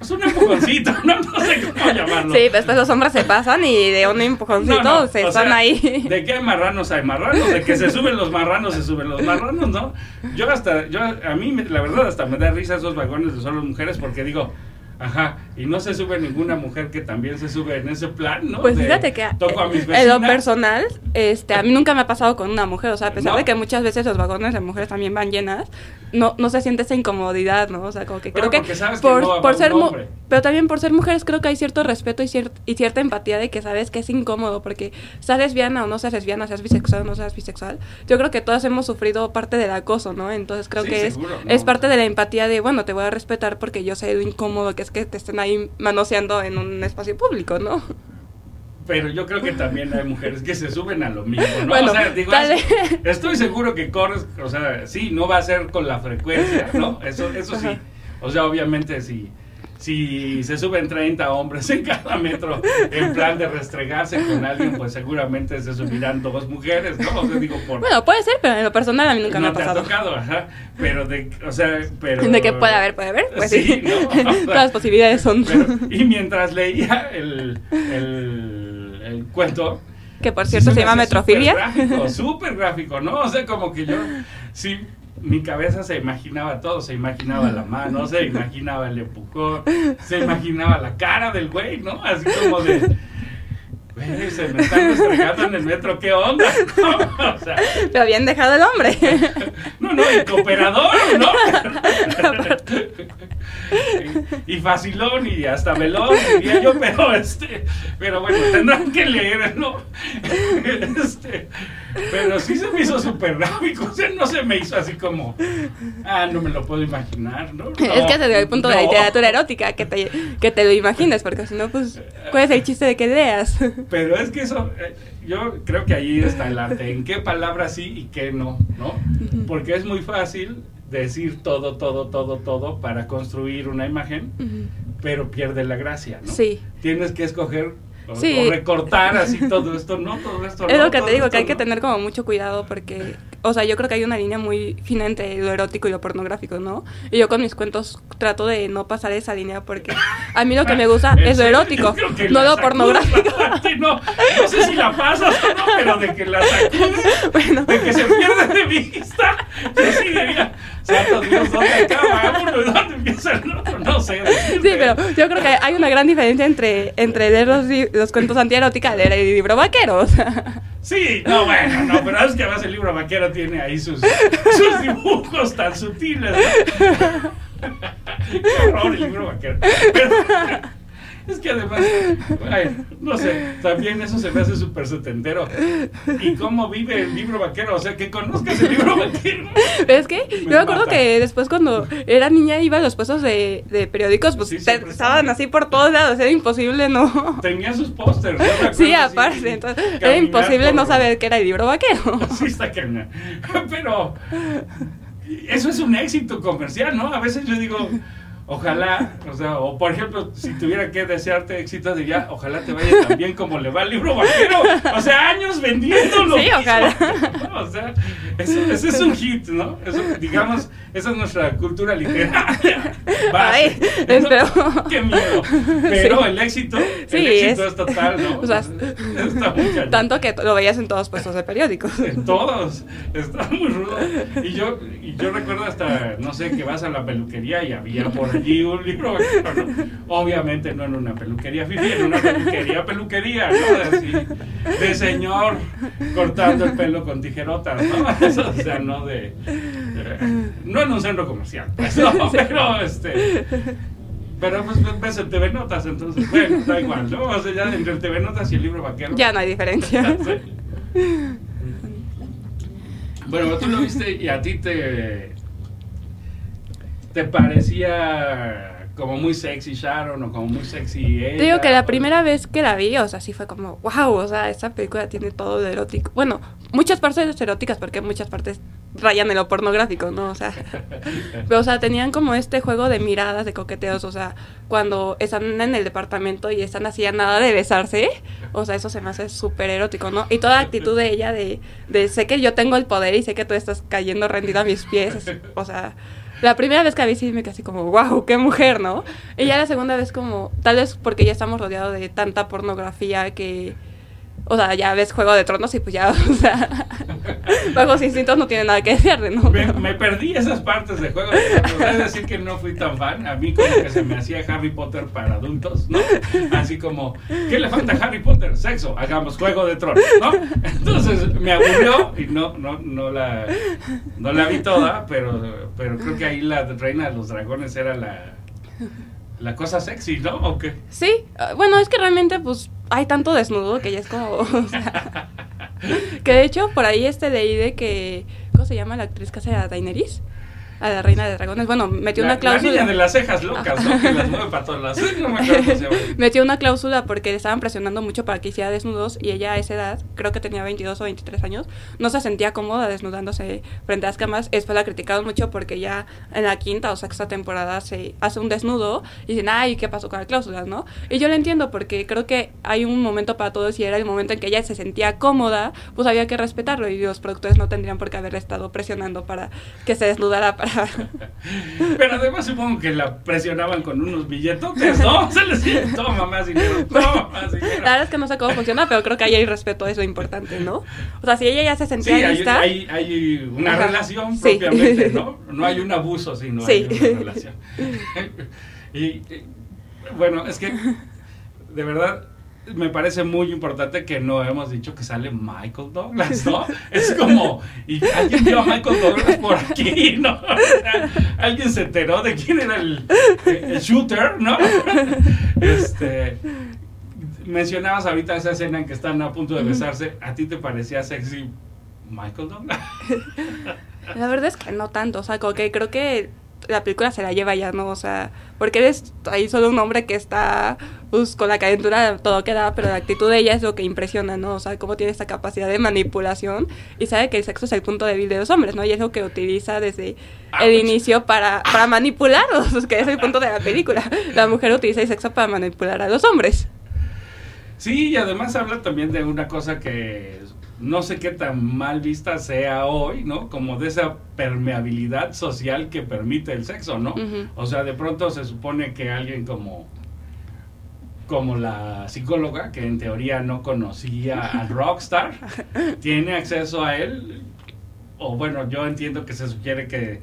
[SPEAKER 1] Pues un empujoncito, ¿no? No sé cómo llamarlo.
[SPEAKER 2] Sí, después los hombres se pasan y de un empujoncito
[SPEAKER 1] No, no,
[SPEAKER 2] se están
[SPEAKER 1] sea,
[SPEAKER 2] ahí.
[SPEAKER 1] De hay marranos, hay marranos. De que se suben los marranos, se suben los marranos, ¿no? Yo hasta, yo, a mí, la verdad, hasta me da risa esos vagones de solo mujeres porque digo, ajá, y no se sube ninguna mujer que también se sube en ese plan, ¿no?
[SPEAKER 2] Pues
[SPEAKER 1] De,
[SPEAKER 2] fíjate que
[SPEAKER 1] Toco a mis
[SPEAKER 2] eh, en lo personal, este, a mí nunca me ha pasado con una mujer, o sea, a pesar
[SPEAKER 1] ¿No?
[SPEAKER 2] de que muchas veces los vagones de mujeres también van llenas, no, no se siente esa incomodidad, ¿no? O sea, como que creo que
[SPEAKER 1] sabes que
[SPEAKER 2] por,
[SPEAKER 1] no
[SPEAKER 2] por ser mu- pero también por ser mujeres creo que hay cierto respeto y, cier- y cierta empatía de que sabes que es incómodo, porque seas lesbiana o no seas lesbiana, seas bisexual o no seas bisexual, yo creo que todas hemos sufrido parte del acoso, ¿no? Entonces creo
[SPEAKER 1] Sí,
[SPEAKER 2] que es,
[SPEAKER 1] ¿no?
[SPEAKER 2] es parte de la empatía de, bueno, te voy a respetar porque yo sé lo incómodo que es que te estén ahí manoseando en un espacio público, ¿no?
[SPEAKER 1] Pero yo creo que también hay mujeres que se suben a lo mismo, ¿no?
[SPEAKER 2] Bueno,
[SPEAKER 1] o sea, digo, es- estoy seguro que corres, o sea, sí, no va a ser con la frecuencia, ¿no? Eso, eso sí. O sea, obviamente si, si se suben 30 hombres en cada metro en plan de restregarse con alguien, pues seguramente se subirán dos mujeres, ¿no? O sea, digo, por...
[SPEAKER 2] Bueno, puede ser, pero en lo personal a mí nunca me
[SPEAKER 1] no
[SPEAKER 2] ha
[SPEAKER 1] te ha
[SPEAKER 2] pasado.
[SPEAKER 1] tocado, ajá. Pero de, o sea, pero...
[SPEAKER 2] De que puede haber, puede haber, pues sí.
[SPEAKER 1] Sí, ¿no? O sea,
[SPEAKER 2] Todas las posibilidades son.
[SPEAKER 1] pero- y mientras leía el, el, el cuento,
[SPEAKER 2] que por
[SPEAKER 1] Sí,
[SPEAKER 2] cierto se
[SPEAKER 1] me
[SPEAKER 2] llama metrofilia.
[SPEAKER 1] Súper gráfico, súper gráfico, ¿no? O sea, como que yo, sí, mi cabeza se imaginaba todo, se imaginaba la mano, se imaginaba el empujón, se imaginaba la cara del güey, ¿no? Así como de, güey, se me están restregando en el metro, ¿qué onda? ¿No? O sea,
[SPEAKER 2] Pero bien dejado el hombre.
[SPEAKER 1] no, no, y cooperador, ¿no? y facilón y hasta velón, diría yo, pero este, pero bueno, tendrán que leer, ¿no? Este, pero sí se me hizo súper gráfico, o sea, no se me hizo así como, ah, no me lo puedo imaginar, ¿no?
[SPEAKER 2] es que desde el punto de la literatura erótica, que te, que te lo imagines, porque si no, pues, ¿cuál es el chiste de que leas?
[SPEAKER 1] Pero es que eso, eh, yo creo que ahí está el arte, en qué palabras sí y qué no, ¿no? Porque es muy fácil decir todo, todo, todo, todo para construir una imagen, pero pierde la gracia, ¿no?
[SPEAKER 2] Sí.
[SPEAKER 1] Tienes que escoger o,
[SPEAKER 2] Sí.
[SPEAKER 1] o recortar así todo esto, no, todo esto
[SPEAKER 2] Es
[SPEAKER 1] no,
[SPEAKER 2] lo que te digo,
[SPEAKER 1] esto
[SPEAKER 2] que hay que tener como mucho cuidado porque, o sea, yo creo que hay una línea muy fina entre lo erótico y lo pornográfico, ¿no? Y yo con mis cuentos trato de no pasar esa línea porque a mí lo que me gusta es lo erótico, no lo pornográfico.
[SPEAKER 1] no, no sé si la pasas o no, pero de que la sacudes,
[SPEAKER 2] Bueno.
[SPEAKER 1] de que se pierde de vista, yo sí diría, santo Dios, ¿dónde acaba uno y dónde empieza el otro? No sé.
[SPEAKER 2] Sí, pero yo creo que hay una gran diferencia entre, entre leer los, los cuentos antierótica y leer el libro vaquero. o sea.
[SPEAKER 1] Sí, no, bueno, no, pero es que además el libro vaquero tiene ahí sus, sus dibujos tan sutiles. ¿no? Qué horror el libro vaquero. Es que además, no sé, también eso se me hace súper setentero. ¿Y cómo vive el libro vaquero? O sea, que conozcas el libro vaquero.
[SPEAKER 2] Pero es que
[SPEAKER 1] Me
[SPEAKER 2] yo me acuerdo
[SPEAKER 1] mata.
[SPEAKER 2] que después cuando era niña iba a los puestos de, de periódicos, pues
[SPEAKER 1] Sí,
[SPEAKER 2] te- estaban así por todos lados, era imposible no.
[SPEAKER 1] Tenía sus pósters.
[SPEAKER 2] Sí,
[SPEAKER 1] así,
[SPEAKER 2] aparte, entonces era imposible
[SPEAKER 1] por-
[SPEAKER 2] no saber que era el libro vaquero.
[SPEAKER 1] Sí, está cañón. Pero eso es un éxito comercial, ¿no? A veces yo digo, ojalá, o sea, o por ejemplo, si tuviera que desearte éxito, diría, ojalá te vaya tan bien como le va al libro vaquero. O sea, años vendiéndolo.
[SPEAKER 2] Sí, ojalá.
[SPEAKER 1] O sea, eso, ese es un hit, ¿no? Eso, digamos, esa es nuestra cultura literaria. base,
[SPEAKER 2] Ay.
[SPEAKER 1] Qué miedo. Pero
[SPEAKER 2] Sí.
[SPEAKER 1] el éxito,
[SPEAKER 2] Sí,
[SPEAKER 1] el éxito
[SPEAKER 2] es-
[SPEAKER 1] es, total, ¿no?
[SPEAKER 2] o sea,
[SPEAKER 1] está muy cañón.
[SPEAKER 2] Tanto que lo veías en todos puestos de periódicos.
[SPEAKER 1] En todos. Está muy rudo. Y yo, y yo recuerdo hasta, no sé, que vas a la peluquería y había por allí un libro. vaquero, ¿no? Obviamente no en una peluquería fifi, en una peluquería, peluquería, ¿no? Así, de señor cortando el pelo con tijerotas, ¿no? Eso, o sea, no de. no en un centro comercial, pues, no, pero este. Pero pues ves en TV Notas, entonces, bueno, da igual, ¿no? O sea, ya entre el TV Notas y el libro vaquero.
[SPEAKER 2] Ya no hay diferencia.
[SPEAKER 1] Bueno, tú lo viste y a ti te te parecía como muy sexy Sharon o como muy sexy ella.
[SPEAKER 2] Te digo que la primera vez que la vi, o sea, sí fue como, wow, o sea, esta película tiene todo de erótico. Bueno, muchas partes eróticas porque muchas partes rayan en lo pornográfico, ¿no? O sea, pero, o sea, tenían como este juego de miradas, de coqueteos, o sea, cuando están en el departamento y están así a nada de besarse, o sea, eso se me hace súper erótico, ¿no? Y toda la actitud de ella de, de sé que yo tengo el poder y sé que tú estás cayendo rendida a mis pies, es- o sea... La primera vez que la vi me quedé como, wow, qué mujer, ¿no? Y ya la segunda vez como, tal vez porque ya estamos rodeados de tanta pornografía que, o sea, ya ves Juego de Tronos y pues ya, o sea, Bajos Instintos no tiene nada que decirle, ¿no?
[SPEAKER 1] Me, me perdí esas partes de juego. de Tronos. Es decir, que no fui tan fan. A mí como que se me hacía Harry Potter para adultos, ¿no? Así como, ¿qué le falta a Harry Potter? Sexo, hagamos Juego de Tronos, ¿no? Entonces me aburrió y no, no, no, la, no la vi toda, pero, pero creo que ahí la Reina de los Dragones era la, la cosa sexy, ¿no? ¿O qué?
[SPEAKER 2] Sí, ah, bueno, es que realmente pues hay tanto desnudo que ya es como, que de hecho por ahí este leí de que, ¿cómo se llama la actriz que hace a Daenerys? A la reina de dragones. Bueno, metió
[SPEAKER 1] La,
[SPEAKER 2] una cláusula.
[SPEAKER 1] la niña de las cejas locas, ¿no? Que las mueve para todas las... No me acuerdo se.
[SPEAKER 2] Metió una cláusula porque le estaban presionando mucho para que hiciera desnudos y ella a esa edad, creo que tenía 22 o 23 años, no se sentía cómoda desnudándose frente a las cámaras. Después la criticaron mucho porque ya en la quinta o sexta temporada se hace un desnudo y dicen, ay, ¿qué pasó con la cláusula, no? Y yo lo entiendo porque creo que hay un momento para todos y era el momento en que ella se sentía cómoda, pues había que respetarlo y los productores no tendrían por qué haber estado presionando para que se desnudara para...
[SPEAKER 1] Pero además supongo que la presionaban con unos billetotes, ¿no? Se les decía, toma más dinero, toma más dinero.
[SPEAKER 2] La verdad es que no sé cómo funciona, pero creo que ahí hay respeto, es lo importante, ¿no? O sea, si ella ya se
[SPEAKER 1] Sí,
[SPEAKER 2] sentía
[SPEAKER 1] hay,
[SPEAKER 2] lista...
[SPEAKER 1] hay, hay una
[SPEAKER 2] Ajá.
[SPEAKER 1] relación
[SPEAKER 2] Sí.
[SPEAKER 1] propiamente, ¿no? No hay un abuso, sino
[SPEAKER 2] Sí.
[SPEAKER 1] hay una relación. y, y, bueno, es que de verdad me parece muy importante que no hemos dicho que sale Michael Douglas, ¿no? Es como, y alguien vio a Michael Douglas por aquí, ¿no? O sea, alguien se enteró de quién era el, el shooter, ¿no? Este, mencionabas ahorita esa escena en que están a punto de besarse, ¿a ti te parecía sexy Michael Douglas?
[SPEAKER 2] La verdad es que no tanto, o sea, como que creo que la película se la lleva ya, ¿no? O sea, porque eres ahí solo un hombre que está, pues, con la calentura todo que da, pero la actitud de ella es lo que impresiona, ¿no? O sea, cómo tiene esta capacidad de manipulación y sabe que el sexo es el punto débil de los hombres, ¿no? Y es lo que utiliza desde
[SPEAKER 1] Ah,
[SPEAKER 2] el
[SPEAKER 1] pues.
[SPEAKER 2] inicio para, para manipularlos, que es el punto de la película. La mujer utiliza el sexo para manipular a los hombres.
[SPEAKER 1] Sí, y además habla también de una cosa que no sé qué tan mal vista sea hoy, ¿no? Como de esa permeabilidad social que permite el sexo, ¿no? O sea, de pronto se supone que alguien como como la psicóloga, que en teoría no conocía al rockstar, tiene acceso a él, o bueno, yo entiendo que se sugiere que,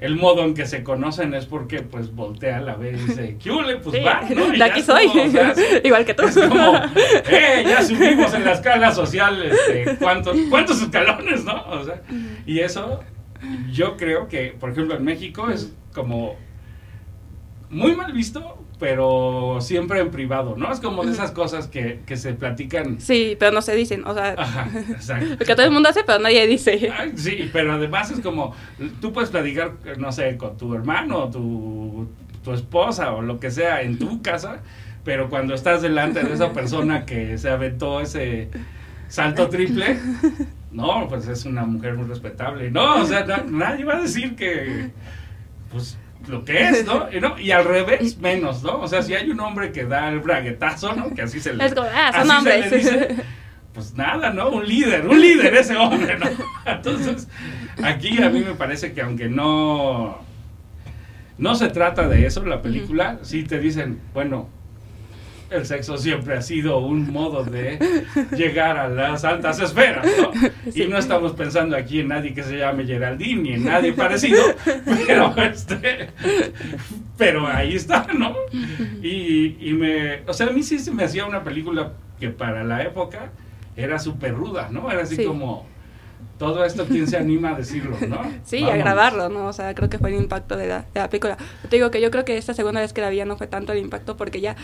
[SPEAKER 1] el modo en que se conocen es porque pues voltea a la vez y dice, ¿qué hule? Pues
[SPEAKER 2] Sí,
[SPEAKER 1] va, ¿no? Y
[SPEAKER 2] de aquí soy.
[SPEAKER 1] como, o sea, es-
[SPEAKER 2] Igual que tú.
[SPEAKER 1] es como, ¡eh! Ya subimos en la escala social, este, ¿cuántos, ¿cuántos escalones, no? O sea, y eso, yo creo que, por ejemplo, en México es como muy mal visto, pero siempre en privado, ¿no? Es como de esas cosas que, que se platican.
[SPEAKER 2] Sí, pero no se dicen, o sea,
[SPEAKER 1] Ajá, exacto.
[SPEAKER 2] que todo el mundo hace, pero nadie dice.
[SPEAKER 1] Ay, sí, pero además es como, tú puedes platicar, no sé, con tu hermano, tu, tu esposa o lo que sea en tu casa, pero cuando estás delante de esa persona que se aventó ese salto triple, no, pues es una mujer muy respetable. No, o sea, na- nadie va a decir que, pues, lo que es, ¿no? Y, no, y al revés, menos, ¿no? O sea, si hay un hombre que da el braguetazo, ¿no? Que así se le,
[SPEAKER 2] Es como, ah, son
[SPEAKER 1] así se
[SPEAKER 2] hombres.
[SPEAKER 1] le dice, pues nada, ¿no? Un líder, un líder ese hombre, ¿no? Entonces, aquí a mí me parece que aunque no, no se trata de eso la película, sí te dicen, bueno, el sexo siempre ha sido un modo de llegar a las altas esferas, ¿no?
[SPEAKER 2] Sí.
[SPEAKER 1] Y no estamos pensando aquí en nadie que se llame Geraldine ni en nadie parecido, pero este, pero ahí está, ¿no? Y, y me, o sea, a mí sí se me hacía una película que para la época era súper ruda, ¿no? Era así
[SPEAKER 2] Sí.
[SPEAKER 1] como, todo esto, ¿quién se anima a decirlo, no?
[SPEAKER 2] Sí, a grabarlo, ¿no? O sea, creo que fue el impacto de la, de la película. Te digo que yo creo que esta segunda vez que la vi no fue tanto el impacto porque ya...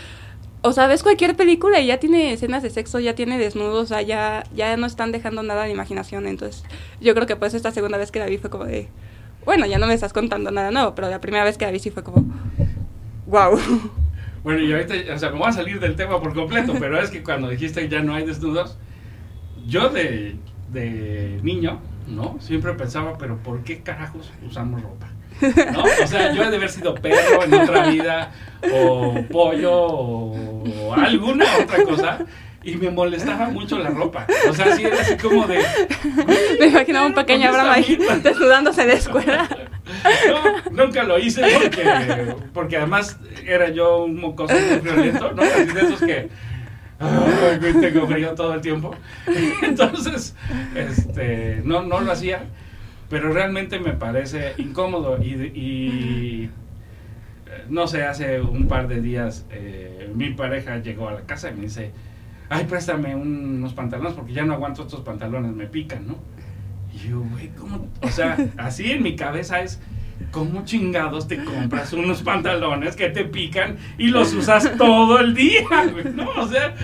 [SPEAKER 2] O sea, ves cualquier película y ya tiene escenas de sexo, ya tiene desnudos, o sea, ya, ya no están dejando nada de imaginación. Entonces, yo creo que pues esta segunda vez que la vi fue como de... Bueno, ya no me estás contando nada nuevo, pero la primera vez que la vi sí fue como... ¡Wow!
[SPEAKER 1] Bueno, y ahorita, o sea, me voy a salir del tema por completo, pero es que cuando dijiste ya no hay desnudos, yo de, de niño, ¿no? Siempre pensaba, pero ¿por qué carajos usamos ropa? ¿No? O sea, yo he de haber sido perro en otra vida, o pollo, o alguna otra cosa, y me molestaba mucho la ropa. O sea, sí era así como de...
[SPEAKER 2] Me imaginaba un pequeño
[SPEAKER 1] ¿Por qué
[SPEAKER 2] Abraham ahí desnudándose de escuela.
[SPEAKER 1] No, nunca lo hice porque, porque además era yo un mocoso muy violento, ¿no? Así de esos que ay, tengo frío todo el tiempo. Entonces, este, no, no lo hacía, pero realmente me parece incómodo y, y, no sé, hace un par de días eh, mi pareja llegó a la casa y me dice, ay, préstame unos pantalones porque ya no aguanto estos pantalones, me pican, ¿no? Y yo, güey, ¿cómo? O sea, así en mi cabeza es, ¿cómo chingados te compras unos pantalones que te pican y los usas todo el día, güey? No, o sea,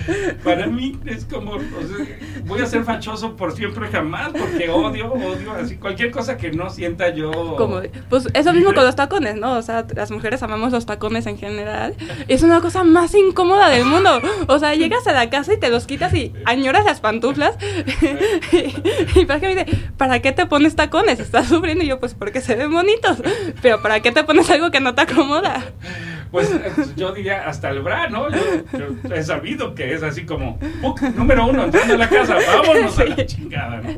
[SPEAKER 1] para mí es como, o sea, voy a ser fachoso por siempre jamás porque odio, odio, así, cualquier cosa que no sienta yo.
[SPEAKER 2] Como, pues eso mismo con los tacones, ¿no? O sea, las mujeres amamos los tacones en general. Es una cosa más incómoda del mundo. O sea, llegas a la casa y te los quitas y añoras las pantuflas. y, y para qué me dice, ¿para qué te pones tacones? Estás sufriendo y yo, pues porque se ven bonitos. Pero ¿para qué te pones algo que no te acomoda?
[SPEAKER 1] Pues eh, yo diría hasta el bra, ¿no? Yo, yo he sabido que es así como, "Puc, número uno, entrando a la casa, vámonos a la chingada, ¿no?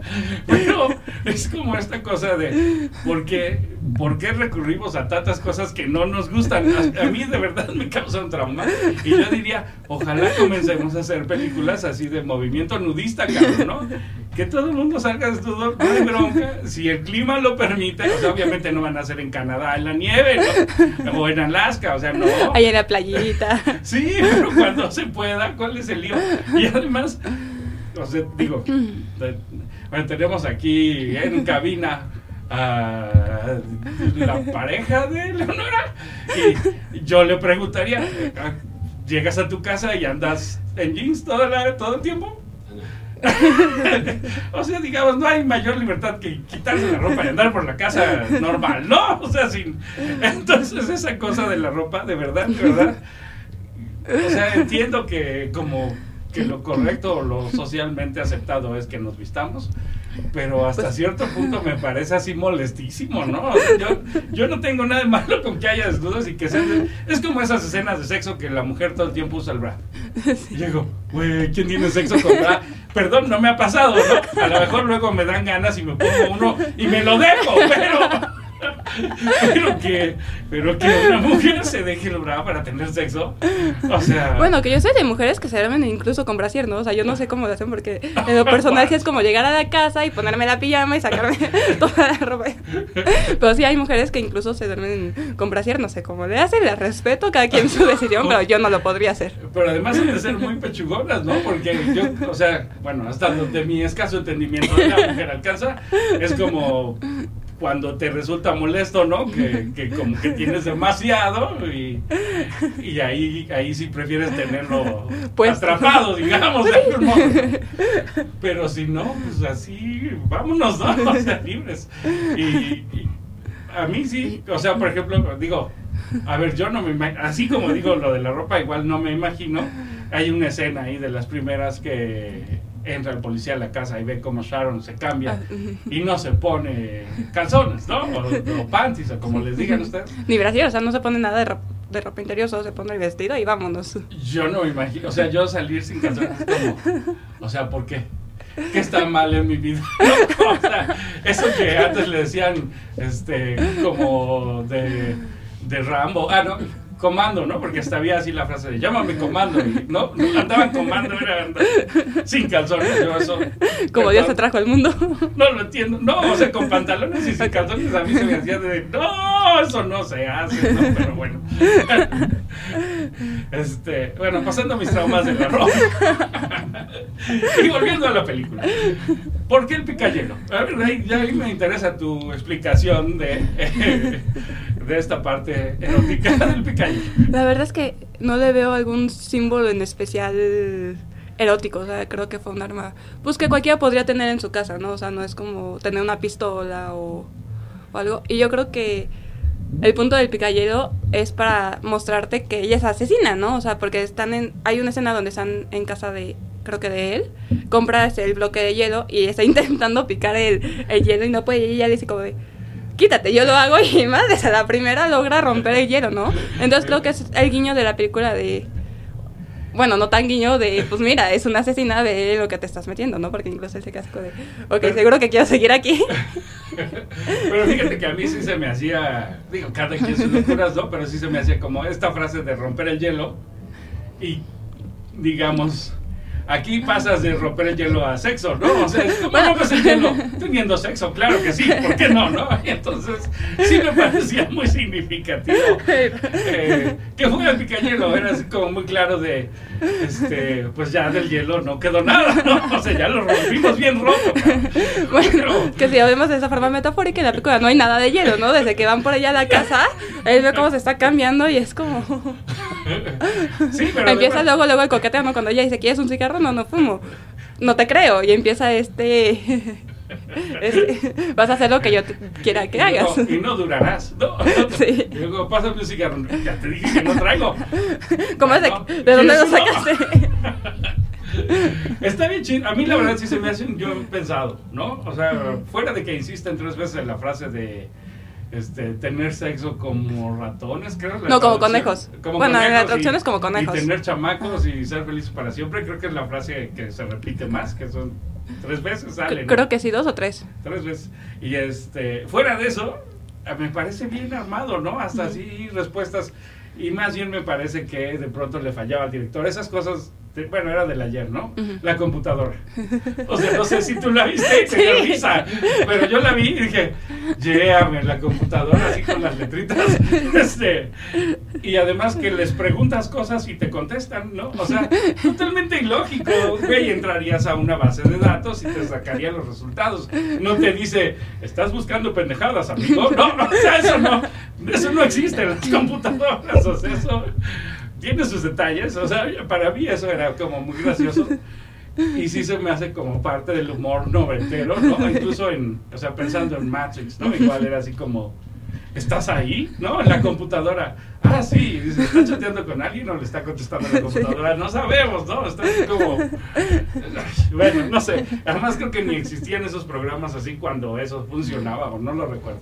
[SPEAKER 1] Pero es como esta cosa de, ¿por qué, por qué recurrimos a tantas cosas que no nos gustan? A, a mí de verdad me causa un trauma. Y yo diría, ojalá comencemos a hacer películas así de movimiento nudista, cabrón, ¿no? Que todo el mundo salga desnudo, no hay bronca, si el clima lo permite, o sea, obviamente no van a ser en Canadá, en la nieve, ¿no? O en Alaska, o sea, no.
[SPEAKER 2] Ahí en la playita.
[SPEAKER 1] Sí, pero cuando se pueda, ¿cuál es el lío? Y además, o sea, digo, tenemos aquí en cabina a la pareja de Leonora y yo le preguntaría, ¿llegas a tu casa y andas en jeans toda la- todo el tiempo? o sea, digamos, no hay mayor libertad que quitarse la ropa y andar por la casa normal, ¿no? O sea, sin... Entonces esa cosa de la ropa, de verdad, de verdad, o sea, entiendo que como que lo correcto o lo socialmente aceptado es que nos vistamos, pero hasta
[SPEAKER 2] Pues-
[SPEAKER 1] cierto punto me parece así molestísimo, ¿no? O sea, yo, yo no tengo nada de malo con que haya desnudos y que sean... Es como esas escenas de sexo que la mujer todo el tiempo usa el bra. Y digo, güey, ¿quién tiene sexo con bra? Perdón, no me ha pasado, ¿no? A lo mejor luego me dan ganas y me pongo uno y me lo dejo, pero... Pero que, pero que una mujer se deje el bra para tener sexo. O sea...
[SPEAKER 2] Bueno, que yo sé de mujeres que se duermen incluso con brasier, ¿no? O sea, yo no sé cómo lo hacen porque en lo personal sí es como llegar a la casa y ponerme la pijama y sacarme toda la ropa. Pero sí hay mujeres que incluso se duermen con brasier, no sé cómo le hacen, les respeto, cada quien su decisión, pero yo no lo podría hacer.
[SPEAKER 1] Pero además han de ser muy pechugonas, ¿no? Porque yo, o sea, bueno, hasta donde mi escaso entendimiento de la mujer alcanza, es como cuando te resulta molesto, ¿no? Que, que como que tienes demasiado y, y ahí, ahí sí prefieres tenerlo
[SPEAKER 2] Pues-
[SPEAKER 1] atrapado, digamos, de algún modo. Pero si no, pues así, vámonos, ¿no? O sea, libres. Y, y a mí sí, o sea, por ejemplo, digo, a ver, yo no me imagino, así como digo lo de la ropa, igual no me imagino. Hay una escena ahí de las primeras que entra el policía a la casa y ve cómo Sharon se cambia y no se pone calzones, ¿no? O, o panties, o como les digan ustedes.
[SPEAKER 2] Ni brasier, o sea, no se pone nada de, ro- de ropa interior, solo se pone el vestido y vámonos.
[SPEAKER 1] Yo no me imagino, o sea, yo salir sin calzones es como, o sea, ¿por qué? ¿Qué está mal en mi vida? O sea, eso que antes le decían, este, como de, de Rambo, ah, no, comando, ¿no? Porque hasta había así la frase de llámame comando, ¿no? Andaban comando, era sin calzones, yo eso.
[SPEAKER 2] Como Dios te trajo al mundo.
[SPEAKER 1] No lo entiendo, no, o sea, con pantalones y sin calzones a mí se me hacía de, no, eso no se hace, ¿no? Pero bueno. Este, bueno, pasando mis traumas de la ropa. y volviendo a la película. ¿Por qué el picayelo? A ver, ahí- ya ahí me interesa tu explicación de, de esta parte erótica del picayelo.
[SPEAKER 2] La verdad es que no le veo algún símbolo en especial erótico, o sea, creo que fue un arma, pues que cualquiera podría tener en su casa, ¿no? O sea, no es como tener una pistola o, algo. Y yo creo que el punto del picayelo es para mostrarte que ella es asesina, ¿no? O sea, porque están en, hay una escena donde están en casa de, creo que de él, compras el bloque de hielo y está intentando picar el, el hielo y no puede, y ella dice como de, quítate, yo lo hago y madre, a la primera logra romper el hielo, ¿no? Entonces creo que es el guiño de la película de... Bueno, no tan guiño de, pues mira, es una asesina de lo que te estás metiendo, ¿no? Porque incluso él se casco de, ok, seguro que quiero seguir aquí.
[SPEAKER 1] Pero fíjate que a mí sí se me hacía, digo, cada quien sus locuras, ¿no? Pero sí se me hacía como esta frase de romper el hielo y, digamos, aquí pasas de romper el hielo a sexo, ¿no? O sea, ¿cómo rompes el hielo? Teniendo sexo, claro que sí, ¿por qué no, no? Entonces sí me parecía muy significativo. Eh, que fue el picayelo, era así como muy claro de, este, pues ya del hielo no quedó nada, ¿no? O sea, ya lo rompimos bien roto. cabrón.
[SPEAKER 2] Bueno,
[SPEAKER 1] Pero-
[SPEAKER 2] que si lo vemos de esa forma metafórica, en la película no hay nada de hielo, ¿no? Desde que van por allá a la casa, él ve cómo se está cambiando y es como...
[SPEAKER 1] Sí, pero
[SPEAKER 2] empieza luego, luego el coqueteo, ¿no? Cuando ella dice, ¿quieres un cigarro? No, no fumo. No te creo. Y empieza este... este, vas a hacer lo que yo te- quiera que
[SPEAKER 1] Y
[SPEAKER 2] hagas.
[SPEAKER 1] no, y no durarás, ¿no?
[SPEAKER 2] Sí.
[SPEAKER 1] Y luego, pásame un cigarro. Ya te dije que no traigo.
[SPEAKER 2] ¿Cómo es de, dónde lo sacaste?
[SPEAKER 1] Está bien chido. A mí la verdad sí se me hace un yo pensado, ¿no? O sea, fuera de que insisten tres veces en la frase de este, tener sexo como ratones, creo.
[SPEAKER 2] No, como conejos.
[SPEAKER 1] Como
[SPEAKER 2] Bueno, en la
[SPEAKER 1] conejos
[SPEAKER 2] traducción
[SPEAKER 1] y-
[SPEAKER 2] es como conejos.
[SPEAKER 1] Y tener chamacos y ser felices para siempre, creo que es la frase que se repite más, que son tres veces sale. ¿no?
[SPEAKER 2] Creo que sí, dos o tres.
[SPEAKER 1] Tres veces. Y este, fuera de eso, eh, me parece bien armado, ¿no? Hasta así respuestas. Y más bien me parece que de pronto le fallaba al director. Esas cosas, de- bueno, era del ayer, ¿no? La computadora. O sea, no sé si tú la viste y te dio
[SPEAKER 2] Sí.
[SPEAKER 1] risa. Pero yo la vi y dije, lléame la computadora así con las letritas. Este, y además que les preguntas cosas y te contestan, ¿no? O sea, totalmente ilógico. Güey, entrarías a una base de datos y te sacaría los resultados. No te dice, estás buscando pendejadas, amigo. No, no, o sea, eso no, eso no existe en las computadoras. O sea, eso tiene sus detalles. O sea, para mí eso era como muy gracioso. Y sí se me hace como parte del humor noventero, ¿no? Incluso en, o sea, pensando en Matrix, ¿no? Igual era así como, ¿estás ahí? ¿No? En la computadora. Ah, sí, dice, ¿está chateando con alguien o le está contestando a la computadora? No sabemos, ¿no? Está así como, bueno, no sé. Además creo que ni existían esos programas así cuando eso funcionaba, o no lo recuerdo.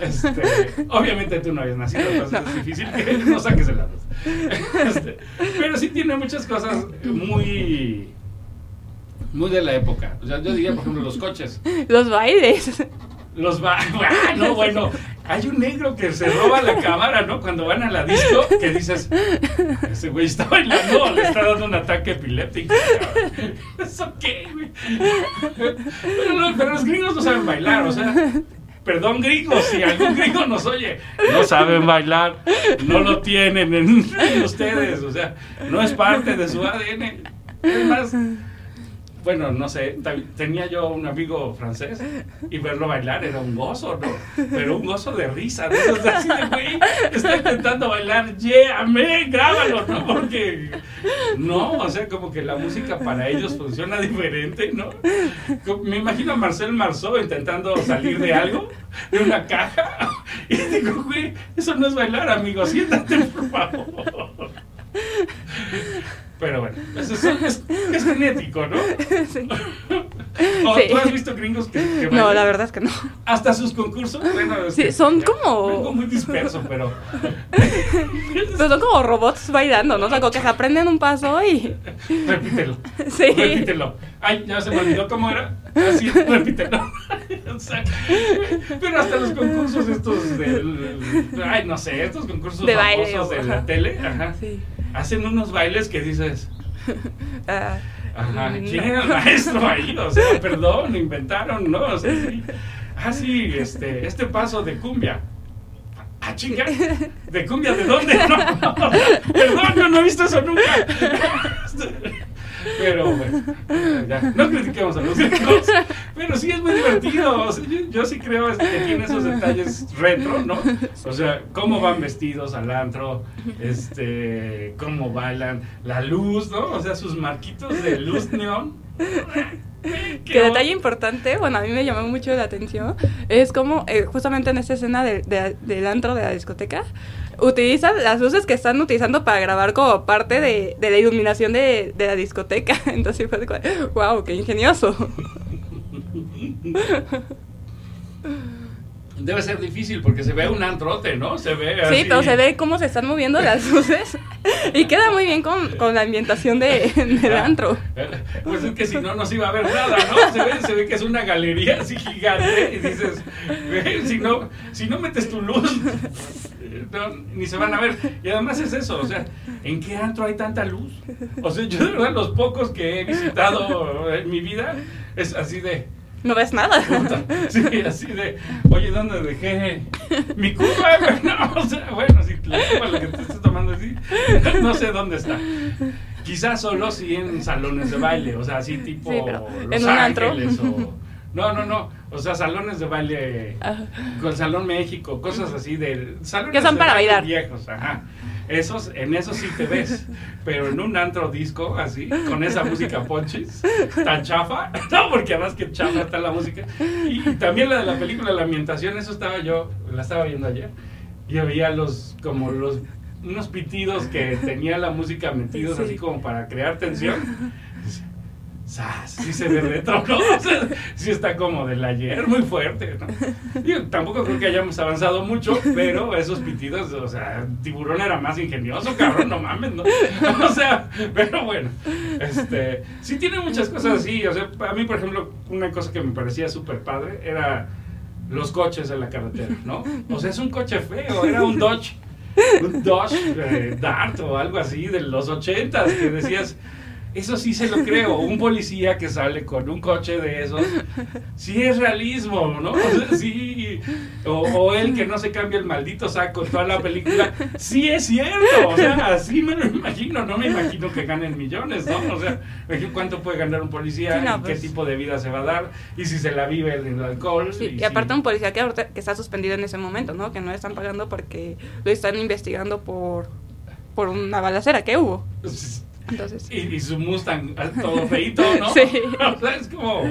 [SPEAKER 1] Este, obviamente tú no habías nacido, entonces es difícil que no saques el datos. Este, pero sí tiene muchas cosas muy muy de la época. O sea, yo diría, por ejemplo, los coches.
[SPEAKER 2] Los bailes.
[SPEAKER 1] Los va. Ah, no, bueno. Hay un negro que se roba la cámara, ¿no? Cuando van a la disco, que dices, ese güey está bailando, le está dando un ataque epiléptico. cabrón. ¿Eso qué, güey? Pero, no, pero los gringos no saben bailar, o sea. perdón gringos, si algún gringo nos oye, no saben bailar, no lo tienen en, en ustedes, o sea, no es parte de su ADN. Es más, bueno, no sé, tenía yo un amigo francés y verlo bailar era un gozo, ¿no? Pero un gozo de risa, de esos así de, güey, está intentando bailar, yeah, amén, grábalo, ¿no? Porque, no, o sea, como que la música para ellos funciona diferente, ¿no? Me imagino a Marcel Marceau intentando salir de algo, de una caja, y digo, güey, eso no es bailar, amigo, siéntate, por favor. Pero bueno, eso es, es- es genético, ¿no?
[SPEAKER 2] Sí.
[SPEAKER 1] ¿O
[SPEAKER 2] Sí.
[SPEAKER 1] ¿Tú has visto gringos que, que
[SPEAKER 2] No, la verdad es que no.
[SPEAKER 1] Hasta sus concursos, bueno,
[SPEAKER 2] Sí,
[SPEAKER 1] que
[SPEAKER 2] son
[SPEAKER 1] ya
[SPEAKER 2] como-
[SPEAKER 1] vengo muy disperso, pero
[SPEAKER 2] Pero son como robots bailando, ¿no? O sea, como que se aprenden un paso y...
[SPEAKER 1] repítelo.
[SPEAKER 2] Sí.
[SPEAKER 1] Repítelo. Ay, ya se me olvidó cómo era. Así, repítelo. Pero hasta los concursos estos del... Ay, no sé, estos concursos
[SPEAKER 2] De baile,
[SPEAKER 1] famosos de la tele, ajá,
[SPEAKER 2] Sí.
[SPEAKER 1] hacen unos bailes que dices...
[SPEAKER 2] Ah,
[SPEAKER 1] Ajá,
[SPEAKER 2] no.
[SPEAKER 1] ¿quién era el maestro ahí? O sea, perdón, lo inventaron, ¿no? O sea, sí. Ah, sí, este, este paso de cumbia. Ah, chinga. ¿De cumbia de dónde? No, perdón, yo no he visto eso nunca. Pero bueno, ya, no critiquemos a los gringos. Pero sí es muy divertido. O sea, yo, yo sí creo este, que tiene esos detalles retro, ¿no? O sea, cómo van vestidos al antro, este, cómo bailan, la luz, ¿no? O sea, sus marquitos de luz neón.
[SPEAKER 2] Que detalle importante, bueno, a mí me llamó mucho la atención, es como eh, justamente en esta escena de- de- del antro de la discoteca, utilizan las luces que están utilizando para grabar como parte de, de la iluminación de, de la discoteca. Entonces fue wow, qué ingenioso.
[SPEAKER 1] Debe ser difícil porque se ve un antrote, ¿no? Se ve así.
[SPEAKER 2] Sí, pero se ve cómo se están moviendo las luces y queda muy bien con, con la ambientación de, del antro.
[SPEAKER 1] Pues es que si no, no se iba a ver nada, ¿no? Se ve, se ve que es una galería así gigante y dices, "Güey, si no, si no metes tu luz, no, ni se van a ver. Y además es eso, o sea, ¿en qué antro hay tanta luz? O sea, yo de verdad los pocos que he visitado en mi vida es así de...
[SPEAKER 2] No ves nada.
[SPEAKER 1] puta, Sí, así de, oye, ¿dónde dejé mi cuba? No, o sea, bueno, si la cuba la que te estás tomando así, no sé dónde está. Quizás solo si en salones de baile, o sea, así tipo
[SPEAKER 2] Sí, pero
[SPEAKER 1] Los
[SPEAKER 2] en un antro.
[SPEAKER 1] O... No, no, no, o sea, salones de baile con Salón México, cosas así de... Salones
[SPEAKER 2] Que son
[SPEAKER 1] de
[SPEAKER 2] para bailar.
[SPEAKER 1] viejos, ajá. Esos, en esos sí te ves, pero en un antro disco así, con esa música ponchis, tan chafa, no, porque además que chafa está la música. Y también la de la película La Ambientación, eso estaba yo, la estaba viendo ayer, y había los, como los, unos pitidos que tenía la música metidos
[SPEAKER 2] Sí.
[SPEAKER 1] así como para crear tensión. ¡Sas! Sí se ve retro, ¿no? O sí está como del ayer, muy fuerte. Digo, tampoco creo que hayamos avanzado mucho, pero esos pitidos, o sea, Tiburón era más ingenioso, cabrón, no mames, ¿no? O sea, pero bueno, este, sí tiene muchas cosas así, o sea, a mí, por ejemplo, una cosa que me parecía súper padre era los coches en la carretera, ¿no? O sea, es un coche feo, era un Dodge, un Dodge eh, Dart o algo así de los ochentas, que decías... Eso sí se lo creo. Un policía que sale con un coche de esos, sí es realismo, ¿no? O sea, sí. O, o él que no se cambia el maldito saco toda la película, sí es cierto. O sea, así me lo imagino. No me imagino que ganen millones, ¿no? O sea, ¿cuánto puede ganar un policía?
[SPEAKER 2] Sí, no,
[SPEAKER 1] ¿Qué
[SPEAKER 2] pues.
[SPEAKER 1] tipo de vida se va a dar? Y si se la vive el alcohol.
[SPEAKER 2] Sí, y aparte un policía que, ahorita- que está suspendido en ese momento, ¿no? Que no le están pagando porque lo están investigando por, por una balacera que hubo. Entonces,
[SPEAKER 1] Y, y su Mustang ah, todo feito, ¿no?
[SPEAKER 2] Sí.
[SPEAKER 1] O sea, es como,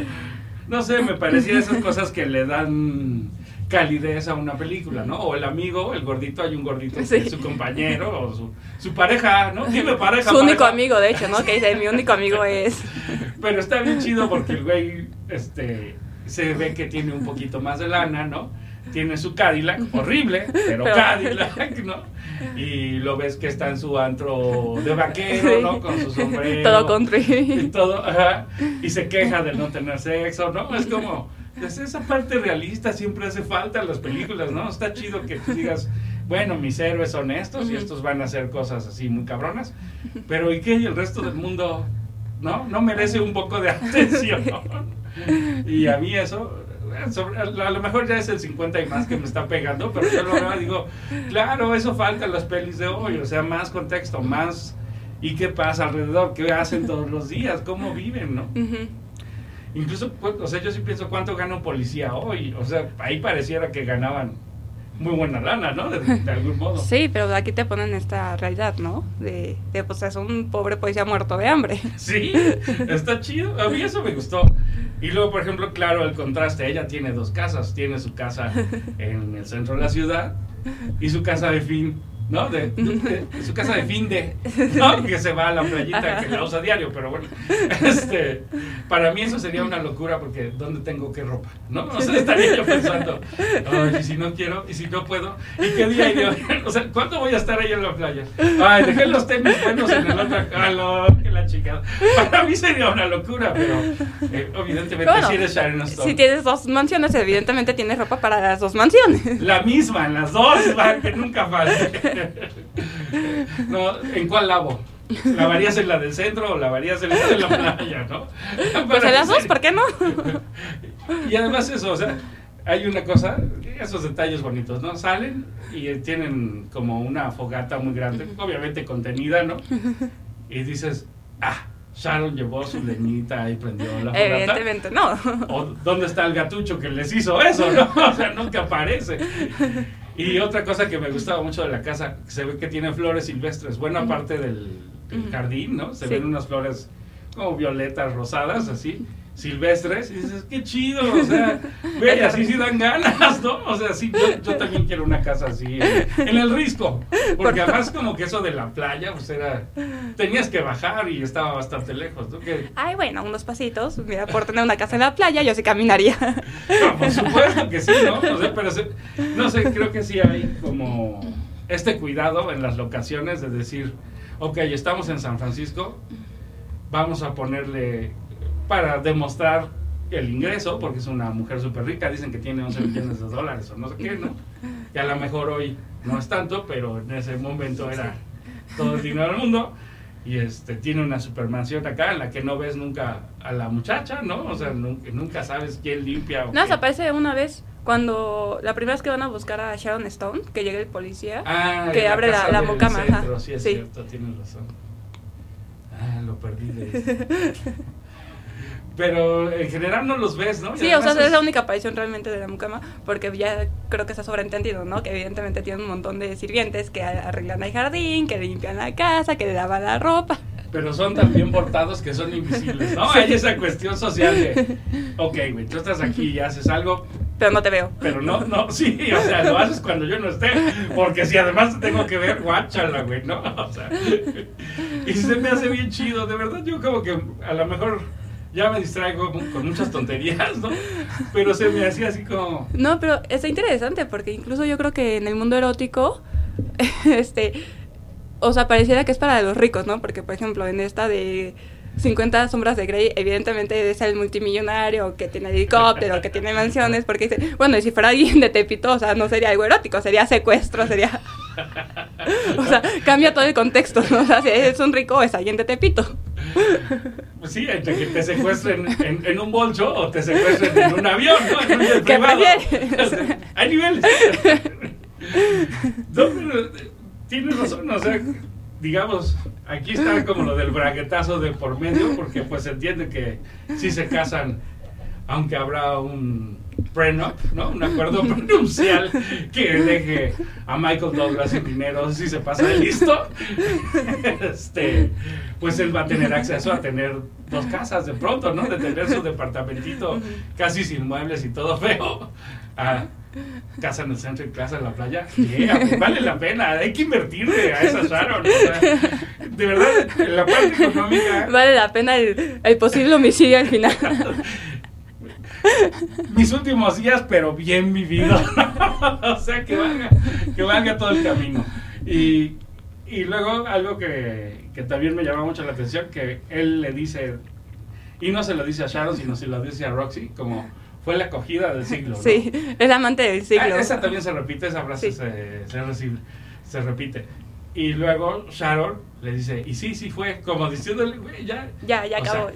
[SPEAKER 1] no sé, me parecía esas cosas que le dan calidez a una película, ¿no? O el amigo, el gordito, hay un gordito que
[SPEAKER 2] Sí.
[SPEAKER 1] es su compañero o su, su pareja, ¿no? Dime pareja.
[SPEAKER 2] su único amigo, de hecho, ¿no? Que dice, mi único amigo es...
[SPEAKER 1] Pero está bien chido porque el güey, este, se ve que tiene un poquito más de lana, ¿no? Tiene su Cadillac, horrible, pero,
[SPEAKER 2] Pero-
[SPEAKER 1] Cadillac, ¿no? Y lo ves que está en su antro de vaquero. ¿no? Con su sombrero.
[SPEAKER 2] Todo
[SPEAKER 1] y
[SPEAKER 2] country.
[SPEAKER 1] todo, ajá, y se queja de no tener sexo, ¿no? Es como, pues esa parte realista siempre hace falta en las películas, ¿no? Está chido que tú digas, bueno, mis héroes son estos y estos van a hacer cosas así muy cabronas, pero ¿y qué? ¿Y el resto del mundo, no? ¿No merece un poco de atención? Y a mí eso, sobre- a lo mejor ya es el 50 y más que me está pegando, pero yo lo veo y digo, claro, eso falta en las pelis de hoy, o sea, más contexto, más... ¿Y qué pasa alrededor? ¿Qué hacen todos los días? ¿Cómo viven, no? Incluso, o sea, yo sí pienso cuánto gana un policía hoy. O sea, ahí pareciera que ganaban muy buena lana, ¿no? De, de algún modo.
[SPEAKER 2] Sí, pero aquí te ponen esta realidad, ¿no? De, de pues es un pobre policía muerto de hambre.
[SPEAKER 1] Sí, está chido. A mí eso me gustó. Y luego, por ejemplo, claro, el contraste. Ella tiene dos casas. Tiene su casa en el centro de la ciudad y su casa de fin, ¿no? De, de- de- su casa de fin de, ¿no? Que se va a la playita, que la usa diario, pero bueno. Este, para mí eso sería una locura porque ¿dónde tengo qué ropa? ¿No? O sea, estaría yo pensando, ay, y si no quiero, y si no puedo, ¿y qué día iré? O sea, ¿cuándo voy a estar ahí en la playa? Ay, dejé los tenis buenos en el otro, calor, que la chica. Para mí sería una locura, pero eh, evidentemente
[SPEAKER 2] Bueno,
[SPEAKER 1] si eres Sharon Stone.
[SPEAKER 2] si tienes dos mansiones, evidentemente tienes ropa para las dos mansiones.
[SPEAKER 1] La misma, en las dos, que nunca falte. No, ¿En cuál lavo? ¿Lavarías en la del centro o lavarías en la de la playa, no?
[SPEAKER 2] Pues en las dos, ¿por qué no?
[SPEAKER 1] Y además eso, o sea, hay una cosa, esos detalles bonitos, ¿no? Salen y eh, tienen como una fogata muy grande, obviamente contenida, ¿no? Y dices, ah, Sharon llevó su leñita y prendió la fogata.
[SPEAKER 2] Evidentemente no.
[SPEAKER 1] ¿O dónde está el gatucho que les hizo eso? ¿no? O sea, nunca aparece. Y otra cosa que me gustaba mucho de la casa, se ve que tiene flores silvestres. Buena parte del, jardín, ¿no? Se
[SPEAKER 2] Sí.
[SPEAKER 1] ven unas flores como violetas, rosadas, así, silvestres. Y dices, qué chido, o sea, ve, así sí dan ganas, ¿no? O sea, sí, yo, yo también quiero una casa así, en, en el risco. Porque además como que eso de la playa, pues era, tenías que bajar y estaba bastante lejos, ¿no? Que,
[SPEAKER 2] Ay, bueno, unos pasitos. Mira, por tener una casa en la playa, yo sí caminaría.
[SPEAKER 1] No, por supuesto que sí, ¿no? O sea, pero se- no sé, creo que sí hay como este cuidado en las locaciones de decir, ok, estamos en San Francisco, vamos a ponerle para demostrar el ingreso, porque es una mujer súper rica, dicen que tiene 11 millones de dólares o no sé qué, ¿no? Y a lo mejor hoy no es tanto, pero en ese momento era todo el dinero del mundo. Y este, tiene una supermansión acá en la que no ves nunca a la muchacha, ¿no? O sea, nunca, nunca sabes quién limpia o
[SPEAKER 2] No,
[SPEAKER 1] qué.
[SPEAKER 2] se aparece una vez cuando la primera vez que van a buscar a Sharon Stone, que llega el policía.
[SPEAKER 1] Ah,
[SPEAKER 2] que
[SPEAKER 1] en
[SPEAKER 2] abre la- la mucama,
[SPEAKER 1] centro, Sí, es
[SPEAKER 2] Sí.
[SPEAKER 1] cierto, tienes razón. Ah, lo perdí de Pero en general no los ves, ¿no? Y
[SPEAKER 2] Sí, o sea,
[SPEAKER 1] además
[SPEAKER 2] es la única aparición realmente de la mucama, porque ya creo que está sobreentendido, ¿no? Que evidentemente tiene un montón de sirvientes que arreglan el jardín, que limpian la casa, que le lavan la ropa.
[SPEAKER 1] Pero son tan bien portados que son invisibles, ¿no? Hay esa cuestión social de, ok, güey, tú estás aquí y haces algo,
[SPEAKER 2] Pero no te veo.
[SPEAKER 1] pero no, no, sí, o sea, lo haces cuando yo no esté, porque si además te tengo que ver, guáchala, güey, ¿no? O sea, y se me hace bien chido, de verdad, yo como que a lo mejor ya me distraigo con muchas tonterías, ¿no? Pero se me hacía así como,
[SPEAKER 2] No, pero está interesante porque incluso yo creo que en el mundo erótico, este, o sea, pareciera que es para los ricos, ¿no? Porque, por ejemplo, en esta de 50 sombras de Grey, evidentemente es el multimillonario que tiene helicóptero, que tiene mansiones, porque dice, bueno, y si fuera alguien de Tepito, o sea, no sería algo erótico, sería secuestro, sería... o sea, cambia todo el contexto, ¿no? O sea, si es un rico, es alguien de Tepito.
[SPEAKER 1] pues sí, entre que te secuestren en, en un bolso o te secuestren en un avión, ¿no? En un
[SPEAKER 2] ¿Qué prefieres?
[SPEAKER 1] O sea, Hay niveles. No, pero, tienes razón, o sea, digamos, aquí está como lo del braguetazo de por medio, porque pues se entiende que si se casan, aunque habrá un prenup, ¿no? Un acuerdo prenupcial que deje a Michael Douglas sin dinero si se pasa de listo, este, pues él va a tener acceso a tener dos casas de pronto, ¿no? De tener su departamentito casi sin muebles y todo feo. a casa en el centro y casa en la playa. Yeah, pues vale la pena, hay que invertirle a esa Sharon. o sea, de verdad, en la parte económica,
[SPEAKER 2] Vale la pena el, el posible homicidio al final.
[SPEAKER 1] Mis últimos días, pero bien vivido. o sea, que valga, que valga todo el camino. Y, y luego algo que, que también me llama mucho la atención, que él le dice, y no se lo dice a Sharon, sino se lo dice a Roxy, como fue la acogida del siglo. ¿no?
[SPEAKER 2] Sí, es amante del siglo.
[SPEAKER 1] Ah, esa también se repite, esa frase
[SPEAKER 2] Sí.
[SPEAKER 1] se, se, recibe- se repite. Y luego Sharon le dice, y sí, sí fue, como diciéndole, güey, ya.
[SPEAKER 2] Ya, ya
[SPEAKER 1] O sea,
[SPEAKER 2] acabó.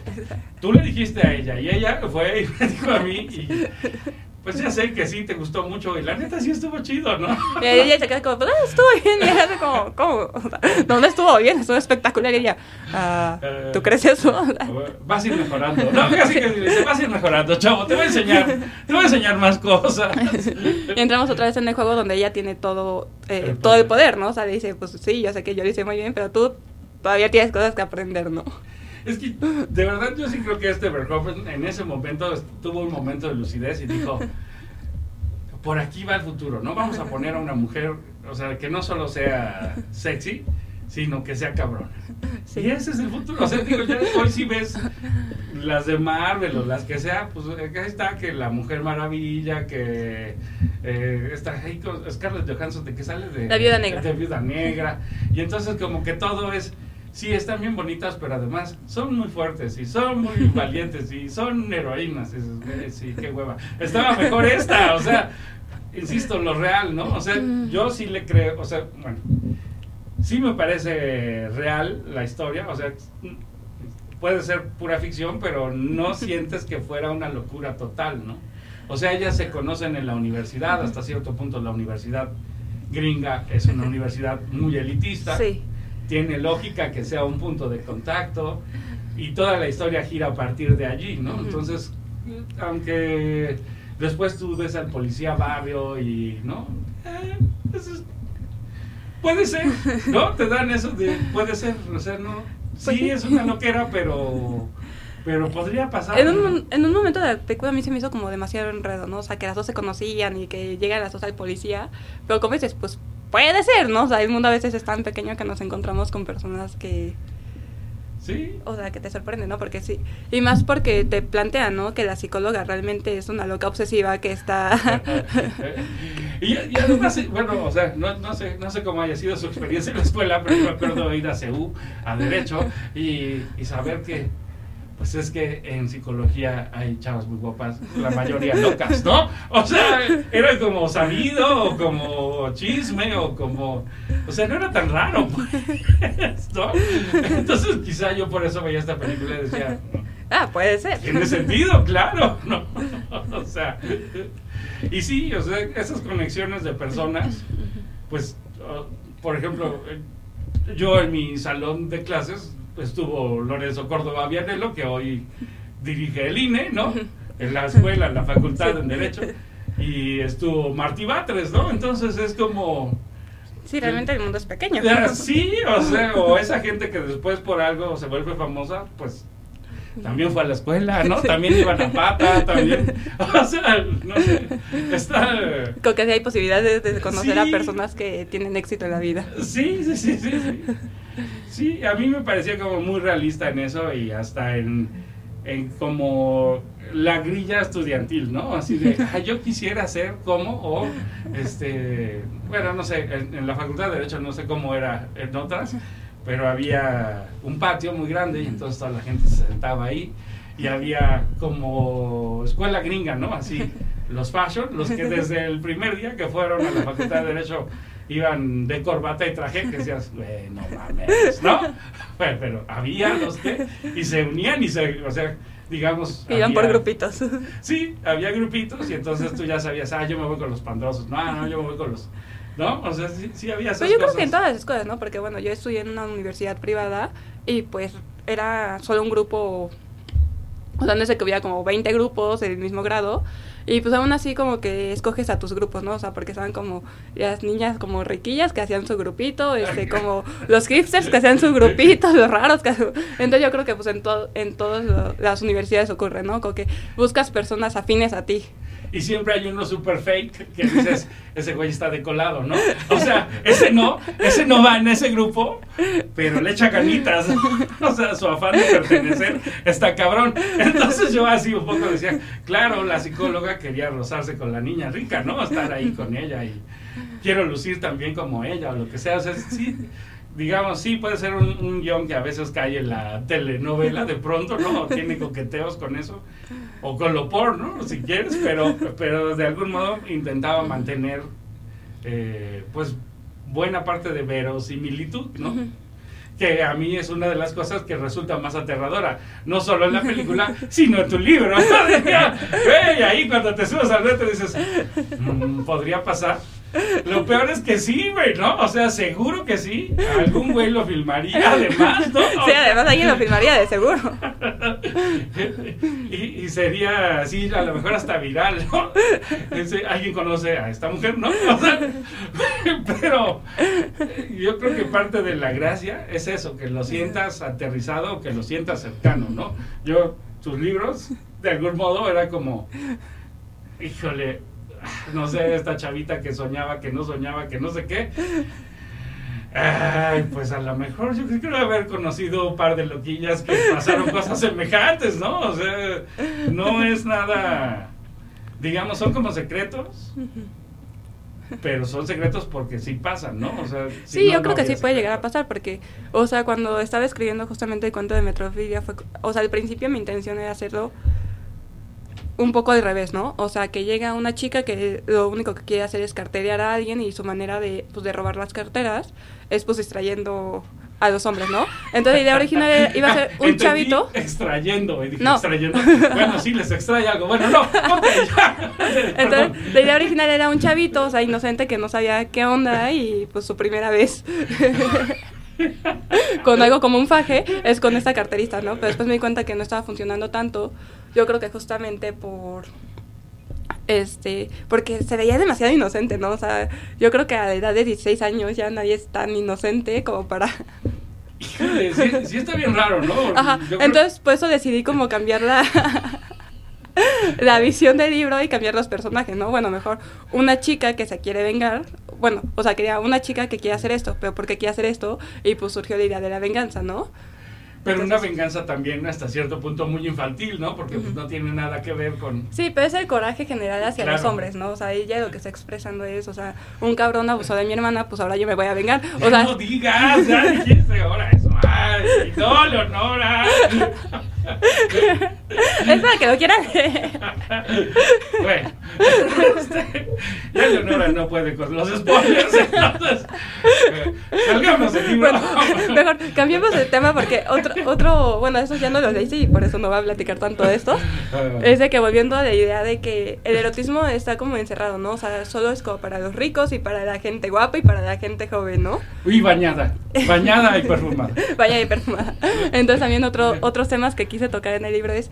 [SPEAKER 1] tú le dijiste a ella y ella fue y me dijo a mí. Y, pues ya sé que sí te gustó mucho y la neta sí estuvo chido, ¿no?
[SPEAKER 2] Y ella se queda como, pues, ah, estuvo bien. Y ella hace como, ¿cómo? No, no estuvo bien, estuvo espectacular. Y ella, ah, ¿tú crees eso?
[SPEAKER 1] Vas a ir mejorando. No, casi que dice, vas a ir mejorando, chavo, te voy a enseñar, te voy a enseñar más cosas.
[SPEAKER 2] Y entramos otra vez en el juego donde ella tiene todo, eh,
[SPEAKER 1] El
[SPEAKER 2] todo el
[SPEAKER 1] poder.
[SPEAKER 2] poder, ¿no? O sea, le dice, pues sí, yo sé que yo lo hice muy bien, pero tú todavía tienes cosas que aprender, ¿no?
[SPEAKER 1] Es que, de verdad, yo sí creo que este Verhoeven en ese momento tuvo un momento de lucidez y dijo, por aquí va el futuro, ¿no? Vamos a poner a una mujer, o sea, que no solo sea sexy, sino que sea cabrona.
[SPEAKER 2] Sí.
[SPEAKER 1] Y ese es el futuro. O sea, digo, ya hoy sí ves las de Marvel o las que sea, pues acá está que la Mujer Maravilla, que eh, está ahí con Scarlett Johansson, de que sale de...
[SPEAKER 2] La Viuda Negra.
[SPEAKER 1] De Viuda Negra. Y entonces como que todo es... Sí, están bien bonitas, pero además son muy fuertes y son muy valientes y son heroínas. Y dices, "Güey, sí, qué hueva. Estaba mejor esta, o sea, insisto, lo real, ¿no? O sea, yo sí le creo, o sea, bueno, sí me parece real la historia, o sea, puede ser pura ficción, pero no sientes que fuera una locura total, ¿no? O sea, ellas se conocen en la universidad, hasta cierto punto la universidad gringa es una universidad muy elitista,
[SPEAKER 2] Sí.
[SPEAKER 1] Tiene lógica que sea un punto de contacto y toda la historia gira a partir de allí, ¿no? Entonces, aunque después tú ves al policía barrio y, ¿no? Eh, pues es- puede ser, ¿no? Te dan eso de, puede ser, o sea, no,
[SPEAKER 2] Pues
[SPEAKER 1] sí
[SPEAKER 2] sí.
[SPEAKER 1] es una loquera, pero, pero podría pasar.
[SPEAKER 2] En un momento de la película a mí se me hizo como demasiado enredo, ¿no? O sea, que las dos se conocían y que llegan las dos al policía. Pero como dices, pues puede ser, ¿no? O sea, el mundo a veces es tan pequeño que nos encontramos con personas que,
[SPEAKER 1] Sí,
[SPEAKER 2] o sea, que te sorprenden, ¿no? Porque sí. Y más porque te plantean, ¿no? Que la psicóloga realmente es una loca obsesiva que está...
[SPEAKER 1] y, y además, bueno, o sea, no, no, sé, no sé cómo haya sido su experiencia en la escuela, pero yo me acuerdo ir a CEU, a Derecho, y, y saber que, pues es que en psicología hay chavas muy guapas, la mayoría locas, ¿no? O sea, era como sabido, o como chisme, o como... O sea, no era tan raro, pues, ¿no? Entonces quizá yo por eso veía esta película y decía...
[SPEAKER 2] ah, puede ser.
[SPEAKER 1] Tiene sentido, claro, ¿no? O sea, y sí, o sea, esas conexiones de personas, pues, por ejemplo, yo en mi salón de clases estuvo Lorenzo Córdoba Vianelo, que hoy dirige el INE, ¿no? En la escuela, en la facultad en Derecho, y estuvo Martí Batres, ¿no? Entonces es como...
[SPEAKER 2] Sí, realmente el mundo es pequeño.
[SPEAKER 1] Sí, o sea, o esa gente que después por algo se vuelve famosa, pues también fue a la escuela, ¿no? También iban a pata, también. O sea, no sé. Está.
[SPEAKER 2] Creo que sí hay posibilidades de conocer a personas que tienen éxito en la vida.
[SPEAKER 1] Sí, sí, sí, sí. Sí, Sí, a mí me parecía como muy realista en eso y hasta en, como la grilla estudiantil, ¿no? Así de, "Ah, yo quisiera ser como, o, este, bueno, no sé, en, en la Facultad de Derecho no sé cómo era en otras, pero había un patio muy grande y entonces toda la gente se sentaba ahí y había como escuela gringa, ¿no? Así, los fashion, los que desde el primer día que fueron a la Facultad de Derecho iban de corbata y traje, que decías, güey, no mames, ¿no? Bueno, pero había los que, y se unían y se, o sea, digamos...
[SPEAKER 2] Iban por grupitos.
[SPEAKER 1] Sí, había grupitos y entonces tú ya sabías, ah, yo me voy con los pandrosos, no, no, yo me voy con los... ¿No? O sea, sí, sí había esas
[SPEAKER 2] Pero yo creo
[SPEAKER 1] cosas.
[SPEAKER 2] que en todas las escuelas, ¿no? Porque bueno, yo estudié en una universidad privada y pues era solo un grupo, o sea, no sé que hubiera como 20 grupos del mismo grado y pues aún así como que escoges a tus grupos, ¿no? O sea, porque estaban como las niñas como riquillas que hacían su grupito, este, como los hipsters que hacían su grupito, los raros que hacían- Entonces yo creo que pues en, to- en todas las universidades ocurre, ¿no? Como que buscas personas afines a ti.
[SPEAKER 1] Y siempre hay uno super fake que dices, ese güey está decolado, ¿no? O sea, ese no, ese no va en ese grupo, pero le echa ganitas. O sea, su afán de pertenecer está cabrón. Entonces yo así un poco decía, claro, la psicóloga quería rozarse con la niña rica, ¿no? Estar ahí con ella y quiero lucir también como ella o lo que sea. O sea, sí, digamos, sí puede ser un, un guion que a veces cae en la telenovela de pronto, ¿no? Tiene coqueteos con eso. O con lo porno, si quieres, pero, pero de algún modo intentaba mantener, eh, pues, buena parte de verosimilitud, ¿no? Que a mí es una de las cosas que resulta más aterradora, no solo en la película, sino en tu libro. y ahí cuando te subes al metro dices, "Mm, podría pasar. Lo peor es que sí, güey, ¿no? O sea, seguro que sí. Algún güey lo filmaría, además, ¿no?
[SPEAKER 2] Sí, además alguien lo filmaría de seguro.
[SPEAKER 1] y, y sería así, a lo mejor hasta viral, ¿no? Alguien conoce a esta mujer, ¿no? O sea, pero yo creo que parte de la gracia es eso, que lo sientas aterrizado, que lo sientas cercano, ¿no? Yo, tus libros, de algún modo, era como, híjole, no sé, esta chavita que soñaba, que no soñaba, que no sé qué. Ay, pues a lo mejor yo creo haber conocido un par de loquillas que pasaron cosas semejantes, ¿no? O sea, no es nada, digamos, son como secretos, pero son secretos porque sí pasan, ¿no? O sea, si
[SPEAKER 2] Sí,
[SPEAKER 1] no,
[SPEAKER 2] yo
[SPEAKER 1] no
[SPEAKER 2] creo que sí puede llegar a pasar porque, o sea, cuando estaba escribiendo justamente el cuento de Metrofilia, fue, o sea, al principio mi intención era hacerlo un poco al revés, ¿no? O sea, que llega una chica que lo único que quiere hacer es carterear a alguien y su manera de, pues, de robar las carteras es pues distrayendo a los hombres, ¿no? Entonces la idea original iba a ser un
[SPEAKER 1] Entendí
[SPEAKER 2] chavito.
[SPEAKER 1] Extrayendo, y dije
[SPEAKER 2] No.
[SPEAKER 1] extrayendo. Bueno, sí, les extrae algo. Bueno, no, ya.
[SPEAKER 2] Entonces, la idea original era un chavito, o sea, inocente que no sabía qué onda y pues su primera vez con algo como un faje es con esta carterista, ¿no? Pero después me di cuenta que no estaba funcionando tanto. Yo creo que justamente por este, porque se veía demasiado inocente, ¿no? O sea, yo creo que a la edad de 16 años ya nadie es tan inocente como para
[SPEAKER 1] Híjole, sí, sí está bien raro, ¿no?
[SPEAKER 2] Ajá,
[SPEAKER 1] creo-
[SPEAKER 2] entonces por eso decidí como cambiar la, la visión del libro y cambiar los personajes, ¿no? Bueno, mejor una chica que se quiere vengar, bueno, o sea, quería una chica que quiere hacer esto, pero ¿por qué quiere hacer esto? Y pues surgió la idea de la venganza, ¿no?
[SPEAKER 1] Pero una venganza también hasta cierto punto muy infantil, ¿no? Porque pues, no tiene nada que ver con...
[SPEAKER 2] Sí, pero es el coraje general hacia los hombres, ¿no? O sea, ella lo que está expresando es, o sea, un cabrón abusó de mi hermana, pues ahora yo me voy a vengar. O sea,
[SPEAKER 1] no digas, ya dijiste ahora eso. Ay, no, Leonora.
[SPEAKER 2] es para que lo quieran
[SPEAKER 1] bueno, este, ya Leonora no puede con los spoilers, entonces eh, salgamos del libro.
[SPEAKER 2] Bueno, mejor cambiemos de tema porque otro, otro, bueno, eso ya no lo leí y por eso no voy a platicar tanto de esto. Es de que volviendo a la idea de que el erotismo está como encerrado, ¿no? O sea, solo es como para los ricos y para la gente guapa y para la gente joven, ¿no?
[SPEAKER 1] Uy, bañada, bañada y perfumada.
[SPEAKER 2] Vaya y perfumada. Entonces también otro, otros temas que quise tocar en el libro es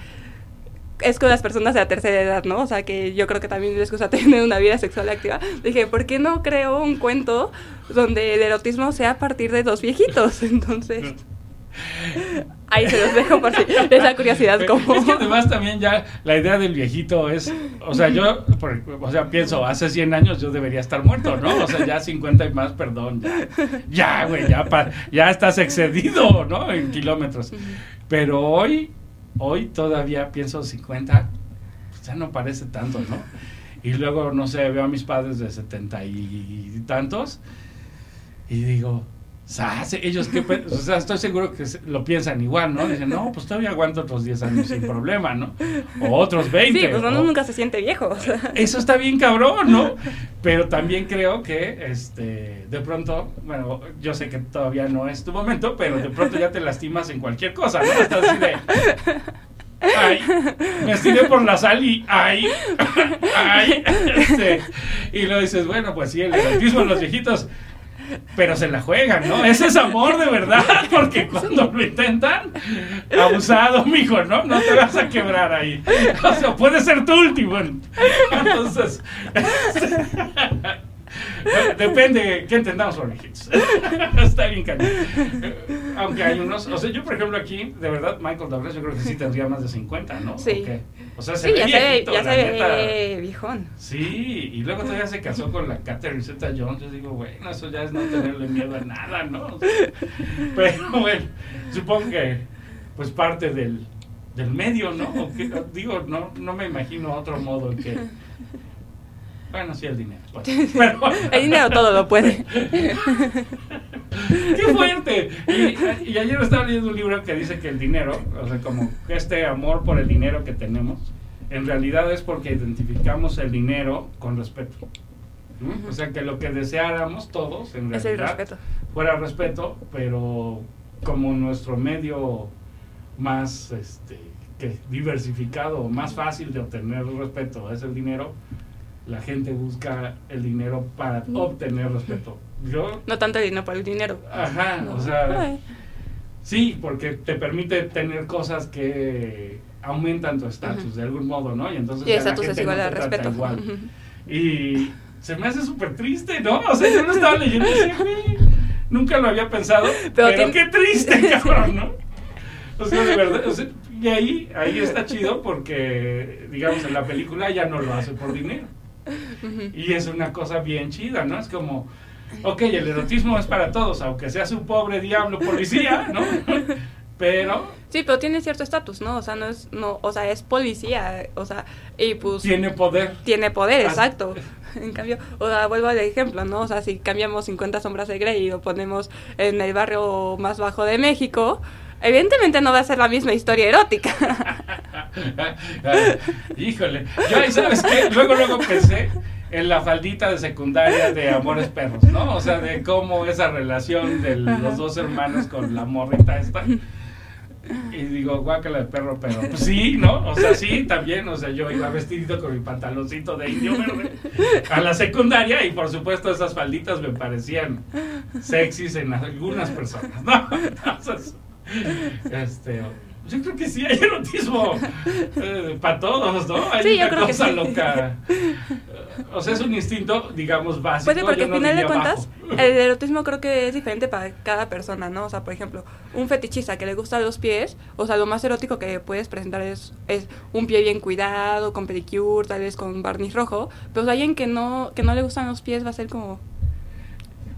[SPEAKER 2] es con las personas de la tercera edad, ¿no? O sea, que yo creo que también les gusta tener una vida sexual activa. Dije, ¿por qué no creo un cuento donde el erotismo sea a partir de dos viejitos? Entonces, ahí se los dejo por si esa curiosidad como...
[SPEAKER 1] Es que además también ya la idea del viejito es, o sea, yo, por- o sea, pienso, hace 100 años yo debería estar muerto, ¿no? O sea, ya 50 y más, perdón, ya, ya, güey, ya, pa- ya estás excedido, ¿no? En kilómetros. Pero hoy, hoy todavía pienso 50, pues ya no parece tanto, ¿no? Y luego, no sé, veo a mis padres de 70 y tantos y digo, "Sas, ellos qué, pe-". o sea, estoy seguro que lo piensan igual, ¿no? Dicen, no, pues todavía aguanto otros 10 años sin problema, ¿no? O otros 20.
[SPEAKER 2] Sí, pues uno
[SPEAKER 1] o-
[SPEAKER 2] nunca se siente viejo. o sea.
[SPEAKER 1] Eso está bien cabrón, ¿no? Pero también creo que, este, de pronto, bueno, yo sé que todavía no es tu momento, pero de pronto ya te lastimas en cualquier cosa, ¿no? Estás así de... Ay, me estiré por la sal y ay, ay, este, y luego dices, bueno, pues sí, el erotismo de los viejitos, pero se la juegan, ¿no? Ese es amor de verdad, porque cuando lo intentan, abusado, mijo, ¿no? No te vas a quebrar ahí. O sea, puede ser tu último. Entonces, depende qué entendamos por viejitos. Está bien cañón. Aunque hay unos, o sea, yo por ejemplo aquí, de verdad, Michael Douglas, yo creo que sí tendría más de 50, ¿no?
[SPEAKER 2] Sí.
[SPEAKER 1] ¿O sea, se
[SPEAKER 2] Sí,
[SPEAKER 1] ve
[SPEAKER 2] ya se
[SPEAKER 1] viejito,
[SPEAKER 2] ya se
[SPEAKER 1] neta.
[SPEAKER 2] ve viejón.
[SPEAKER 1] Sí, y luego todavía se casó con la Catherine Zeta Jones. Yo digo, bueno, eso ya es no tenerle miedo a nada, ¿no? Pero bueno, supongo que pues parte del, del medio, ¿no? Que- digo, no, no me imagino otro modo que... Bueno, sí, el dinero. pues. Pero,
[SPEAKER 2] El dinero todo lo puede.
[SPEAKER 1] ¡Qué fuerte! Y, y ayer estaba leyendo un libro que dice que el dinero, o sea, como este amor por el dinero que tenemos, en realidad es porque identificamos el dinero con respeto. O sea, que lo que deseáramos todos, en
[SPEAKER 2] Es el
[SPEAKER 1] realidad,
[SPEAKER 2] respeto.
[SPEAKER 1] fuera respeto, pero como nuestro medio más este, que diversificado, más fácil de obtener respeto es el dinero, la gente busca el dinero para obtener respeto. Yo,
[SPEAKER 2] No tanto el dinero por el dinero.
[SPEAKER 1] ajá,
[SPEAKER 2] No.
[SPEAKER 1] o sea,
[SPEAKER 2] Ay.
[SPEAKER 1] sí, porque te permite tener cosas que aumentan tu estatus de algún modo, ¿no? Y entonces
[SPEAKER 2] Y estatus es igual
[SPEAKER 1] no
[SPEAKER 2] a
[SPEAKER 1] te trata
[SPEAKER 2] respeto.
[SPEAKER 1] igual. Y se me hace súper triste, ¿no? O sea, yo lo estaba leyendo y decía, "Güey, nunca lo había pensado, pero, qué triste, cabrón, ¿no? O sea, de verdad, o sea, y ahí, ahí está chido porque, digamos, en la película ya no lo hace por dinero. Y es una cosa bien chida, ¿no? Es como, ok, el erotismo es para todos, aunque sea su pobre diablo policía, ¿no? Pero
[SPEAKER 2] Sí, pero tiene cierto estatus, ¿no? O sea, no es, no, o sea, es policía, o sea, y pues
[SPEAKER 1] tiene poder.
[SPEAKER 2] tiene poder, exacto. En cambio, o sea, vuelvo al ejemplo, ¿no? O sea, si cambiamos 50 sombras de Grey y lo ponemos en el barrio más bajo de México, evidentemente no va a ser la misma historia erótica.
[SPEAKER 1] Híjole, yo ¿sabes qué? Luego, luego pensé en la faldita de secundaria de Amores Perros, ¿no? O sea, de cómo esa relación de los dos hermanos con la morrita esta. Y digo, guácala de perro, pero pues sí, ¿no? O sea, sí, también, o sea, yo iba vestidito con mi pantaloncito de indio verde a la secundaria y por supuesto esas falditas me parecían sexys en algunas personas, ¿no? Entonces, este, yo creo que sí hay erotismo para todos, ¿no? Hay
[SPEAKER 2] Sí, yo creo que
[SPEAKER 1] cosa
[SPEAKER 2] sí.
[SPEAKER 1] loca. O sea, es un instinto, digamos, básico.
[SPEAKER 2] Pues sí, porque al
[SPEAKER 1] no
[SPEAKER 2] final de cuentas,
[SPEAKER 1] bajo.
[SPEAKER 2] el erotismo creo que es diferente para cada persona, ¿no? O sea, por ejemplo, un fetichista que le gustan los pies, o sea, lo más erótico que puedes presentar es, es un pie bien cuidado, con pedicure, tal vez con barniz rojo, pero o sea, alguien que no, que no le gustan los pies va a ser como...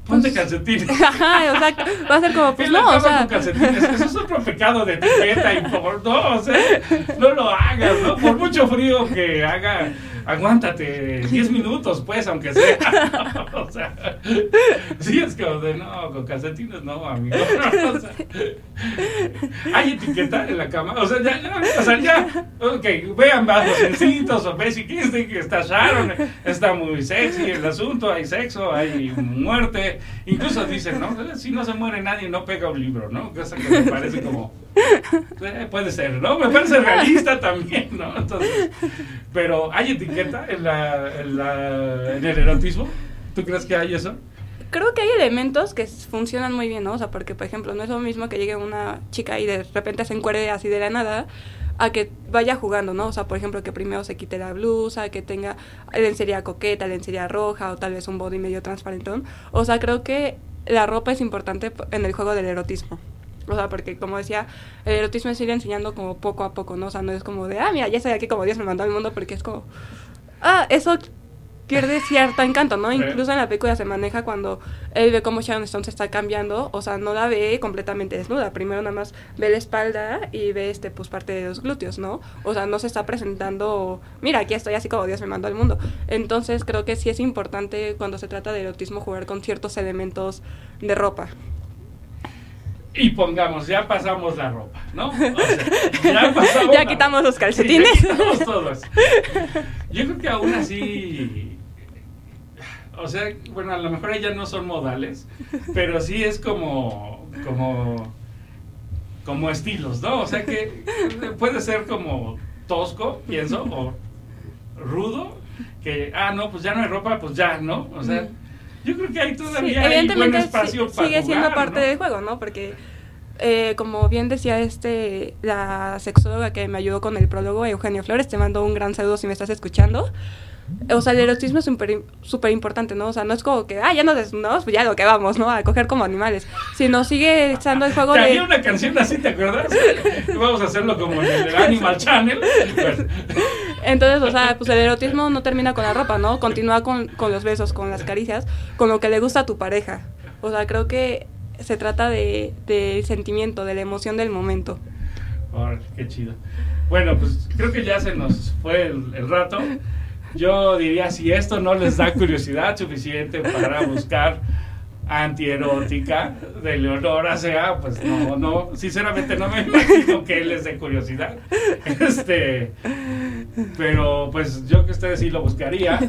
[SPEAKER 1] Ponte calcetines.
[SPEAKER 2] Ajá, exacto. Va a ser como, pues no, o sea...
[SPEAKER 1] con calcetines. Eso es otro pecado de etiqueta y por no, o sea, no lo hagas, ¿no? Por mucho frío que haga, aguántate 10 minutos, pues, aunque sea. O sea, sí es como de, no, con calcetines no, amigo. O sea, hay etiqueta en la cama, o sea, ya, ya, o sea, ya, ok, vean bajos sencitos o Basic Instinct, que está Sharon, está muy sexy el asunto, hay sexo, hay muerte, incluso dicen, ¿no? Si no se muere nadie, no pega un libro, ¿no? Cosa que me parece como, eh, puede ser, ¿no? Me parece realista también, ¿no? Entonces, pero ¿hay etiqueta en, la, en, el erotismo? ¿Tú crees que hay eso?
[SPEAKER 2] Creo que hay elementos que funcionan muy bien, ¿no? O sea, porque, por ejemplo, no es lo mismo que llegue una chica y de repente se encuere así de la nada a que vaya jugando, ¿no? O sea, por ejemplo, que primero se quite la blusa, que tenga lencería coqueta, lencería roja o tal vez un body medio transparentón. O sea, creo que la ropa es importante en el juego del erotismo. O sea, porque como decía, el erotismo es ir enseñando como poco a poco, ¿no? O sea, no es como de, ah, mira, ya estoy aquí como Dios me mandó al mundo, porque es como, ah, eso pierde cierto encanto, ¿no? Incluso en la película se maneja cuando él ve cómo Sharon Stone se está cambiando, o sea, no la ve completamente desnuda, primero nada más ve la espalda y ve este pues parte de los glúteos, ¿no? O sea, no se está presentando, mira, aquí estoy así como Dios me mandó al mundo. Entonces, creo que sí es importante cuando se trata de erotismo jugar con ciertos elementos de ropa.
[SPEAKER 1] Y pongamos, ya pasamos la ropa, ¿no? O sea, ya pasamos
[SPEAKER 2] Ya quitamos los
[SPEAKER 1] Sí,
[SPEAKER 2] calcetines.
[SPEAKER 1] ya quitamos todo eso. Yo creo que aún así, o sea, bueno, a lo mejor ellas no son modales, pero sí es como, como, como estilos, ¿no? O sea que puede ser como tosco, pienso, o rudo, que, ah, no, pues ya no hay ropa, pues ya, ¿no? O sea, yo creo que hay
[SPEAKER 2] Sí,
[SPEAKER 1] todavía hay buen
[SPEAKER 2] evidentemente
[SPEAKER 1] espacio
[SPEAKER 2] sí-
[SPEAKER 1] para
[SPEAKER 2] sigue siendo parte
[SPEAKER 1] ¿no?
[SPEAKER 2] del juego, ¿no? Porque eh, como bien decía este la sexóloga que me ayudó con el prólogo, Eugenio Flores, te mando un gran saludo si me estás escuchando. O sea, el erotismo es súper importante, ¿no? O sea, no es como que, ah, ya nos desnudamos, pues ya lo que vamos, ¿no? A coger como animales. Sino sigue estando el juego de...
[SPEAKER 1] había una canción así, ¿te acuerdas? Vamos a hacerlo como en el Animal Channel. Bueno,
[SPEAKER 2] Entonces, o sea, pues el erotismo no termina con la ropa, ¿no? Continúa con, con los besos, con las caricias, con lo que le gusta a tu pareja. O sea, creo que se trata de, del sentimiento, de la emoción del momento.
[SPEAKER 1] qué chido. Bueno, pues creo que ya se nos fue el, el rato. Yo diría, si esto no les da curiosidad suficiente para buscar antierótica de Leonora sea, pues no, no, sinceramente no me imagino que les dé curiosidad. Este, pero pues yo que ustedes sí lo buscaría,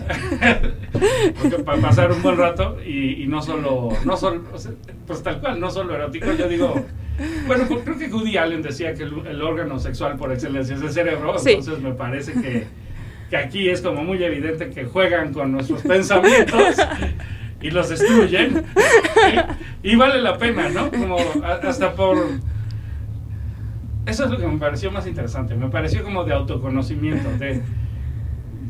[SPEAKER 1] porque para pasar un buen rato y, y no solo, no solo, pues tal cual, no solo erótico, yo digo Bueno, creo que Woody Allen decía que el, el órgano sexual por excelencia es el cerebro,
[SPEAKER 2] Sí.
[SPEAKER 1] entonces me parece que, que aquí es como muy evidente que juegan con nuestros pensamientos y los destruyen. Y vale la pena, ¿no? Como hasta por... Eso es lo que me pareció más interesante, me pareció como de autoconocimiento, de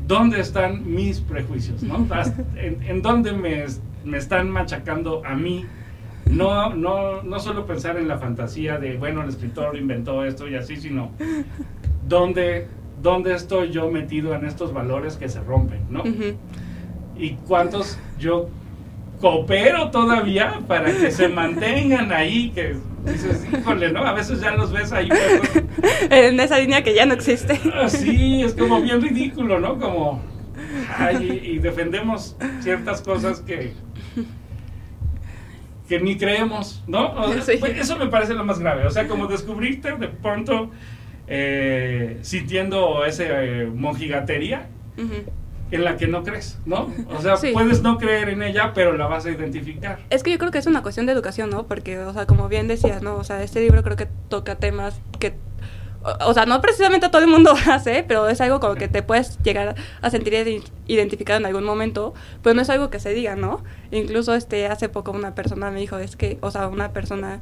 [SPEAKER 1] dónde están mis prejuicios, ¿no? En, en dónde me, me están machacando a mí. No, no, no solo pensar en la fantasía de, bueno, el escritor inventó esto y así, sino dónde, dónde estoy yo metido en estos valores que se rompen, ¿no?
[SPEAKER 2] Ujú.
[SPEAKER 1] y cuántos yo coopero todavía para que se mantengan ahí, que dices, híjole, ¿no? A veces ya los ves ahí, pero
[SPEAKER 2] En esa línea que ya no existe.
[SPEAKER 1] así es como bien ridículo, ¿no? Como, ay, y, y defendemos ciertas cosas que que ni creemos, ¿no? O sea,
[SPEAKER 2] Sí.
[SPEAKER 1] pues, Eso me parece lo más grave, o sea, como descubrirte de pronto eh, sintiendo ese eh, mojigatería en la que no crees, ¿no? O sea,
[SPEAKER 2] Sí.
[SPEAKER 1] puedes no creer en ella, pero la vas a identificar.
[SPEAKER 2] Es que yo creo que es una cuestión de educación, ¿no? Porque, o sea, como bien decías, ¿no? O sea, este libro creo que toca temas que, o, sea, no precisamente todo el mundo hace, pero es algo con lo que te puedes llegar a sentir ide- identificado en algún momento, pero no es algo que se diga, ¿no? Incluso, este, hace poco una persona me dijo, es que, o sea, una persona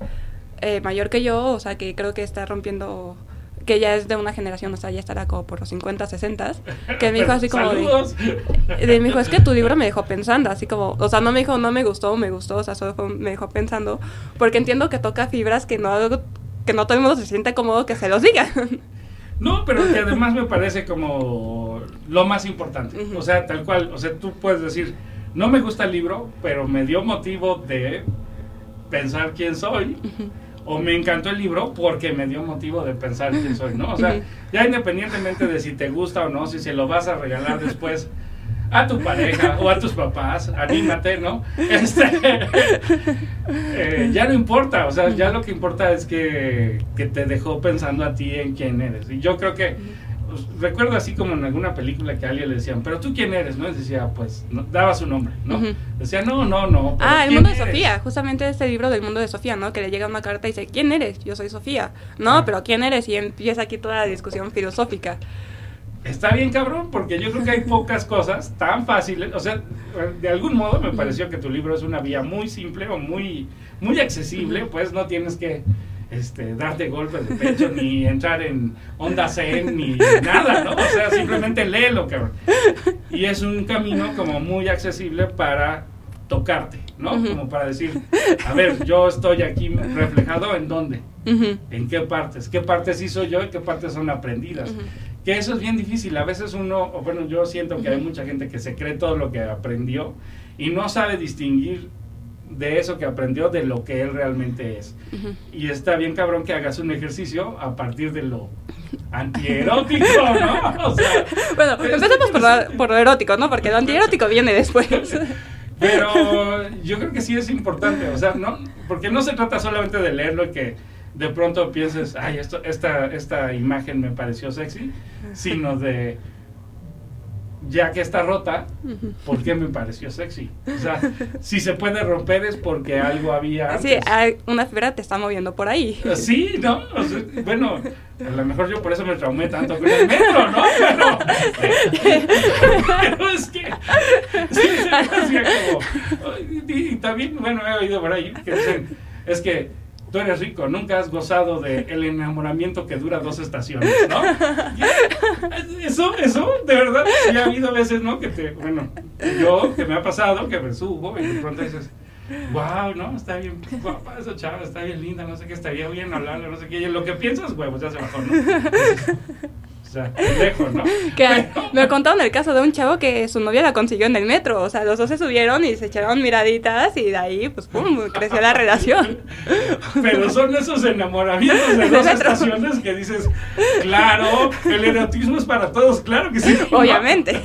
[SPEAKER 2] eh, mayor que yo, o sea, que creo que está rompiendo que ya es de una generación, o sea, ya estará como por los 50, 60, que me dijo así como de,
[SPEAKER 1] Saludos.
[SPEAKER 2] de- me dijo, es que tu libro me dejó pensando, así como, o sea, no me dijo, no me gustó, me gustó, o sea, solo fue- me dejó pensando, porque entiendo que toca fibras que no, que no todo el mundo se siente cómodo que se los diga.
[SPEAKER 1] No, pero que además me parece como lo más importante.
[SPEAKER 2] Ujú.
[SPEAKER 1] O sea, tal cual. O sea, tú puedes decir, no me gusta el libro, pero me dio motivo de pensar quién soy. O me encantó el libro porque me dio motivo de pensar quién soy, ¿no? O sea, ya independientemente de si te gusta o no, si se lo vas a regalar después a tu pareja o a tus papás, anímate, ¿no? Este, eh, ya no importa, o sea, ya lo que importa es que, que te dejó pensando a ti en quién eres. Y yo creo que, pues, recuerdo así como en alguna película que a alguien le decían, pero tú quién eres, ¿no? Y decía, pues, no- daba su nombre, ¿no? Decía, no, no, no.
[SPEAKER 2] Ah, el
[SPEAKER 1] ¿quién
[SPEAKER 2] mundo de
[SPEAKER 1] eres?".
[SPEAKER 2] Sofía, justamente este libro del mundo de Sofía, ¿no? Que le llega una carta y dice, ¿quién eres? Yo soy Sofía. No, pero ¿quién eres? Y empieza aquí toda la discusión filosófica.
[SPEAKER 1] Está bien cabrón, porque yo creo que hay pocas cosas tan fáciles. O sea, de algún modo me pareció que tu libro es una vía muy simple o muy, muy accesible, pues no tienes que este, darte golpes de pecho, ni entrar en onda zen, ni nada, ¿no? O sea, simplemente léelo, cabrón. Y es un camino como muy accesible para tocarte, ¿no?
[SPEAKER 2] Ujú.
[SPEAKER 1] Como para decir, a ver, yo estoy aquí reflejado en dónde.
[SPEAKER 2] Ujú.
[SPEAKER 1] ¿En qué partes? ¿Qué partes sí soy yo y qué partes son aprendidas?
[SPEAKER 2] Ujú.
[SPEAKER 1] Que eso es bien difícil. A veces uno, o bueno, yo siento que hay mucha gente que se cree todo lo que aprendió y no sabe distinguir de eso que aprendió de lo que él realmente es. Y está bien cabrón que hagas un ejercicio a partir de lo antierótico, ¿no? O sea,
[SPEAKER 2] Bueno,
[SPEAKER 1] pero
[SPEAKER 2] empezamos por lo, por lo erótico, ¿no? Porque lo antierótico viene después.
[SPEAKER 1] Pero yo creo que sí es importante, o sea, no, porque no se trata solamente de leerlo y que de pronto pienses, ay, esto, esta, esta imagen me pareció sexy, sino de, ya que está rota. ¿por qué me pareció sexy? O sea, si se puede romper es porque algo había
[SPEAKER 2] Sí,
[SPEAKER 1] antes.
[SPEAKER 2] hay- una fibra te está moviendo por ahí.
[SPEAKER 1] Sí, ¿no? O sea, bueno, a lo mejor yo por eso me traumé tanto con el metro, ¿no? Pero, pero es que sí, se me hacía como, y, y también, bueno, he oído por ahí que dicen, es que tú eres rico, nunca has gozado del el enamoramiento que dura dos estaciones, ¿no? Y Eso, eso, de verdad, sí ha habido veces, ¿no? Que te, bueno, yo, que me ha pasado, que me subo y de pronto dices, wow, ¿no? Está bien guapa esa chava, está bien linda, no sé qué, estaría bien hablarle, no sé qué. Y lo que piensas, huevos, ya se bajó, ¿no? O sea, lejos, ¿no?
[SPEAKER 2] Que me contaron el caso de un chavo que su novia la consiguió en el metro. O sea, los dos se subieron y se echaron miraditas y de ahí, pues, pum, creció la relación.
[SPEAKER 1] Pero son esos enamoramientos de dos estaciones que dices, claro, el erotismo es para todos, claro que sí.
[SPEAKER 2] Obviamente.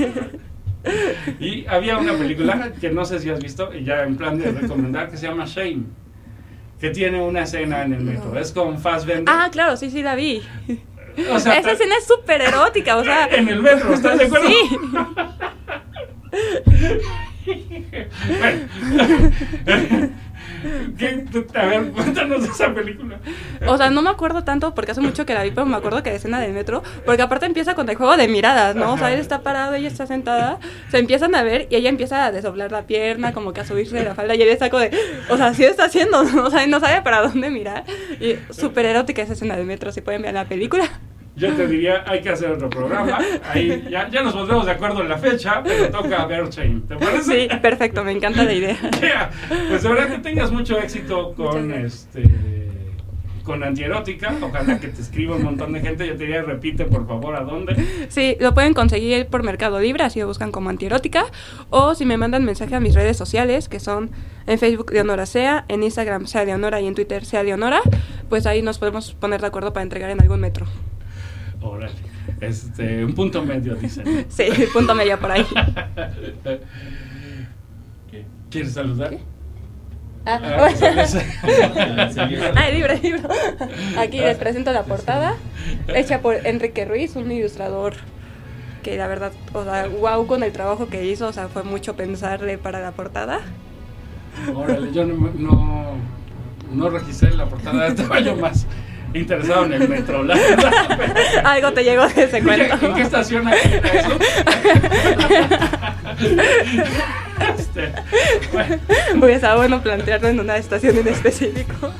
[SPEAKER 1] Y había una película que no sé si has visto, y ya en plan de recomendar, que se llama Shame, que tiene una escena en el metro.
[SPEAKER 2] No.
[SPEAKER 1] Es con Fassbender.
[SPEAKER 2] Ah, claro, sí, sí, la vi.
[SPEAKER 1] O sea,
[SPEAKER 2] Esa escena es súper erótica, o sea.
[SPEAKER 1] en el metro, ¿estás de acuerdo?
[SPEAKER 2] Sí.
[SPEAKER 1] Bueno, ¿Qué? A ver, cuéntanos de esa película.
[SPEAKER 2] O sea, no me acuerdo tanto porque hace mucho que la vi, pero me acuerdo que la escena del metro, porque aparte empieza con el juego de miradas, ¿no? O sea, él está parado, ella está sentada, se empiezan a ver y ella empieza a desdoblar la pierna, como que a subirse de la falda y él está como de, o sea, sí está haciendo, ¿no? o sea, no sabe para dónde mirar. Y súper erótica esa escena del metro, si pueden ver la película.
[SPEAKER 1] Yo te diría, hay que hacer otro programa. Ahí ya, ya nos pondremos de acuerdo en la fecha, pero toca ver Chain. ¿Te parece?
[SPEAKER 2] Sí, perfecto, me encanta la idea.
[SPEAKER 1] Yeah. Pues de verdad que tengas mucho éxito con este con antierótica. Ojalá que te escriba un montón de gente. Yo te diría, repite por favor a dónde.
[SPEAKER 2] Sí, lo pueden conseguir por Mercado Libre, así lo buscan como antierótica. O si me mandan mensaje a mis redes sociales, que son en Facebook Leonora Sea, en Instagram Sea Leonora y en Twitter Sea Leonora, pues ahí nos podemos poner de acuerdo para entregar en algún metro.
[SPEAKER 1] Órale. Este, un punto medio, dicen.
[SPEAKER 2] Sí, punto medio por ahí.
[SPEAKER 1] ¿Quieres saludar?
[SPEAKER 2] Ah,
[SPEAKER 1] Ah,
[SPEAKER 2] bueno.
[SPEAKER 1] sales.
[SPEAKER 2] Ah, el libro, libro. Aquí les presento la portada, hecha por Enrique Ruiz, un ilustrador que la verdad, o sea, wow con el trabajo que hizo, o sea, fue mucho pensarle para la portada.
[SPEAKER 1] Órale, yo no, no, no registré la portada. Estaba yo más interesado en el metro. La verdad.
[SPEAKER 2] Algo te llegó de ese cuento.
[SPEAKER 1] ¿En qué estación hay eso? Este, bueno,
[SPEAKER 2] estado bueno plantearlo en una estación en específico.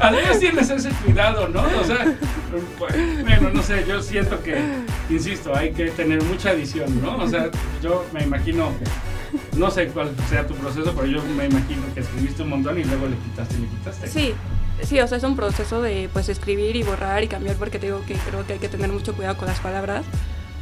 [SPEAKER 1] Además tienes ese cuidado, ¿no? O sea, bueno, no sé, yo siento que, insisto, hay que tener mucha edición, ¿no? O sea, yo me imagino, no sé cuál sea tu proceso, pero yo me imagino que escribiste un montón y luego le quitaste y le quitaste.
[SPEAKER 2] Sí, sí, o sea, es un proceso de pues escribir y borrar y cambiar porque te digo que creo que hay que tener mucho cuidado con las palabras.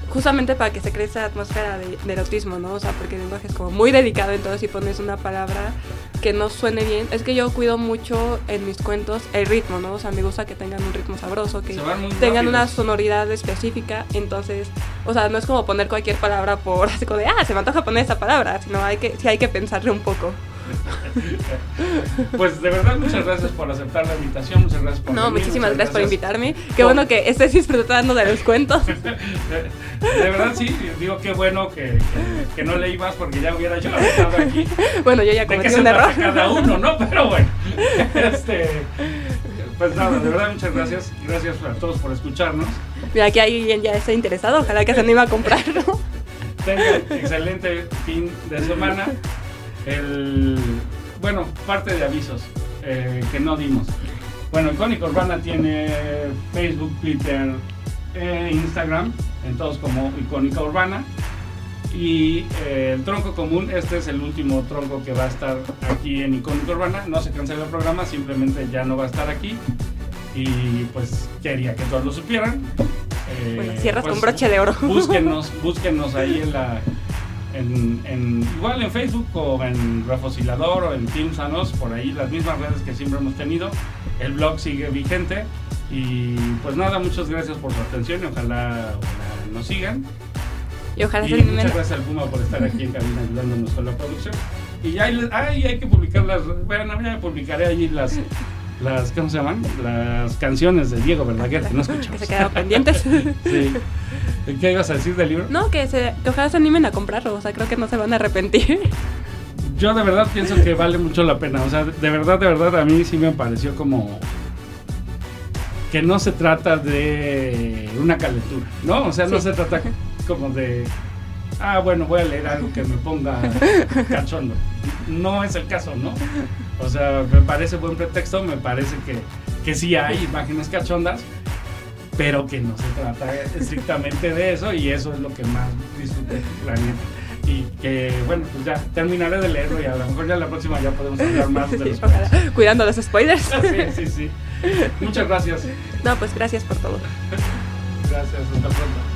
[SPEAKER 2] Justamente para que se cree esa atmósfera de, de erotismo, ¿no? O sea, porque el lenguaje es como muy delicado, entonces si pones una palabra que no suene bien, es que yo cuido mucho en mis cuentos el ritmo, ¿no? O sea, me gusta que tengan un ritmo sabroso, que tengan una sonoridad específica, entonces, o sea, no es como poner cualquier palabra por así como de, ah, se me antoja poner esa palabra, sino hay que, sí hay que pensarle un poco.
[SPEAKER 1] Pues de verdad, muchas gracias por aceptar la invitación, muchas gracias por
[SPEAKER 2] No,
[SPEAKER 1] venir,
[SPEAKER 2] muchísimas
[SPEAKER 1] muchas
[SPEAKER 2] gracias por invitarme. Qué
[SPEAKER 1] Por-
[SPEAKER 2] bueno que estés disfrutando de los cuentos.
[SPEAKER 1] De, de verdad, sí, digo qué bueno que, que, que no leí más porque ya hubiera yo estado aquí.
[SPEAKER 2] Bueno, yo ya cometí un error.
[SPEAKER 1] cada uno, ¿no? Pero bueno, este, pues nada, de verdad muchas gracias, gracias a todos por escucharnos.
[SPEAKER 2] Mira, aquí alguien ya está interesado, ojalá que se anime a comprarlo.
[SPEAKER 1] Tengan excelente fin de semana. El, bueno, parte de avisos eh, que no dimos. Bueno, Icónica Urbana tiene Facebook, Twitter, e Instagram, en todos como Icónica Urbana. Y eh, el tronco común, este es el último tronco que va a estar aquí en Icónica Urbana. No se cancela el programa, simplemente ya no va a estar aquí. Y pues quería que todos lo supieran. Eh,
[SPEAKER 2] Bueno, cierras
[SPEAKER 1] pues,
[SPEAKER 2] con broche de oro.
[SPEAKER 1] Búsquenos, búsquenos ahí en la. En, en- igual en Facebook o en Rafosilador o en Team Sanos, por ahí las mismas redes que siempre hemos tenido. El blog sigue vigente. Y pues nada, muchas gracias por su atención y ojalá, ojalá nos sigan.
[SPEAKER 2] Y ojalá
[SPEAKER 1] Y
[SPEAKER 2] se
[SPEAKER 1] muchas gracias al Puma por estar aquí en cabina ayudándonos con la producción. Y ya hay, ay, hay que publicar las. Bueno, ya publicaré allí las. las ¿Cómo se llaman? Las canciones de Diego Verdaguer que no escuchamos.
[SPEAKER 2] Que se quedaron pendientes.
[SPEAKER 1] Sí. ¿Qué ibas a decir del libro?
[SPEAKER 2] No, que, se, que ojalá se animen a comprarlo, o sea, creo que no se van a arrepentir.
[SPEAKER 1] Yo de verdad pienso que vale mucho la pena. O sea, de verdad, de verdad, a mí sí me pareció como que no se trata de una calentura, ¿no? O sea, no
[SPEAKER 2] Sí.
[SPEAKER 1] se trata como de, ah, bueno, voy a leer algo que me ponga cachondo. No es el caso, ¿no? O sea, me parece buen pretexto, me parece que, que sí hay imágenes cachondas, pero que no se trata estrictamente de eso y eso es lo que más disfruté, la neta. Y que, bueno, pues ya terminaré de leerlo y a lo mejor ya la próxima ya podemos hablar más de los.
[SPEAKER 2] Cuidando los spoilers.
[SPEAKER 1] Sí, sí, sí. Muchas gracias.
[SPEAKER 2] No, pues gracias por todo.
[SPEAKER 1] Gracias, hasta pronto.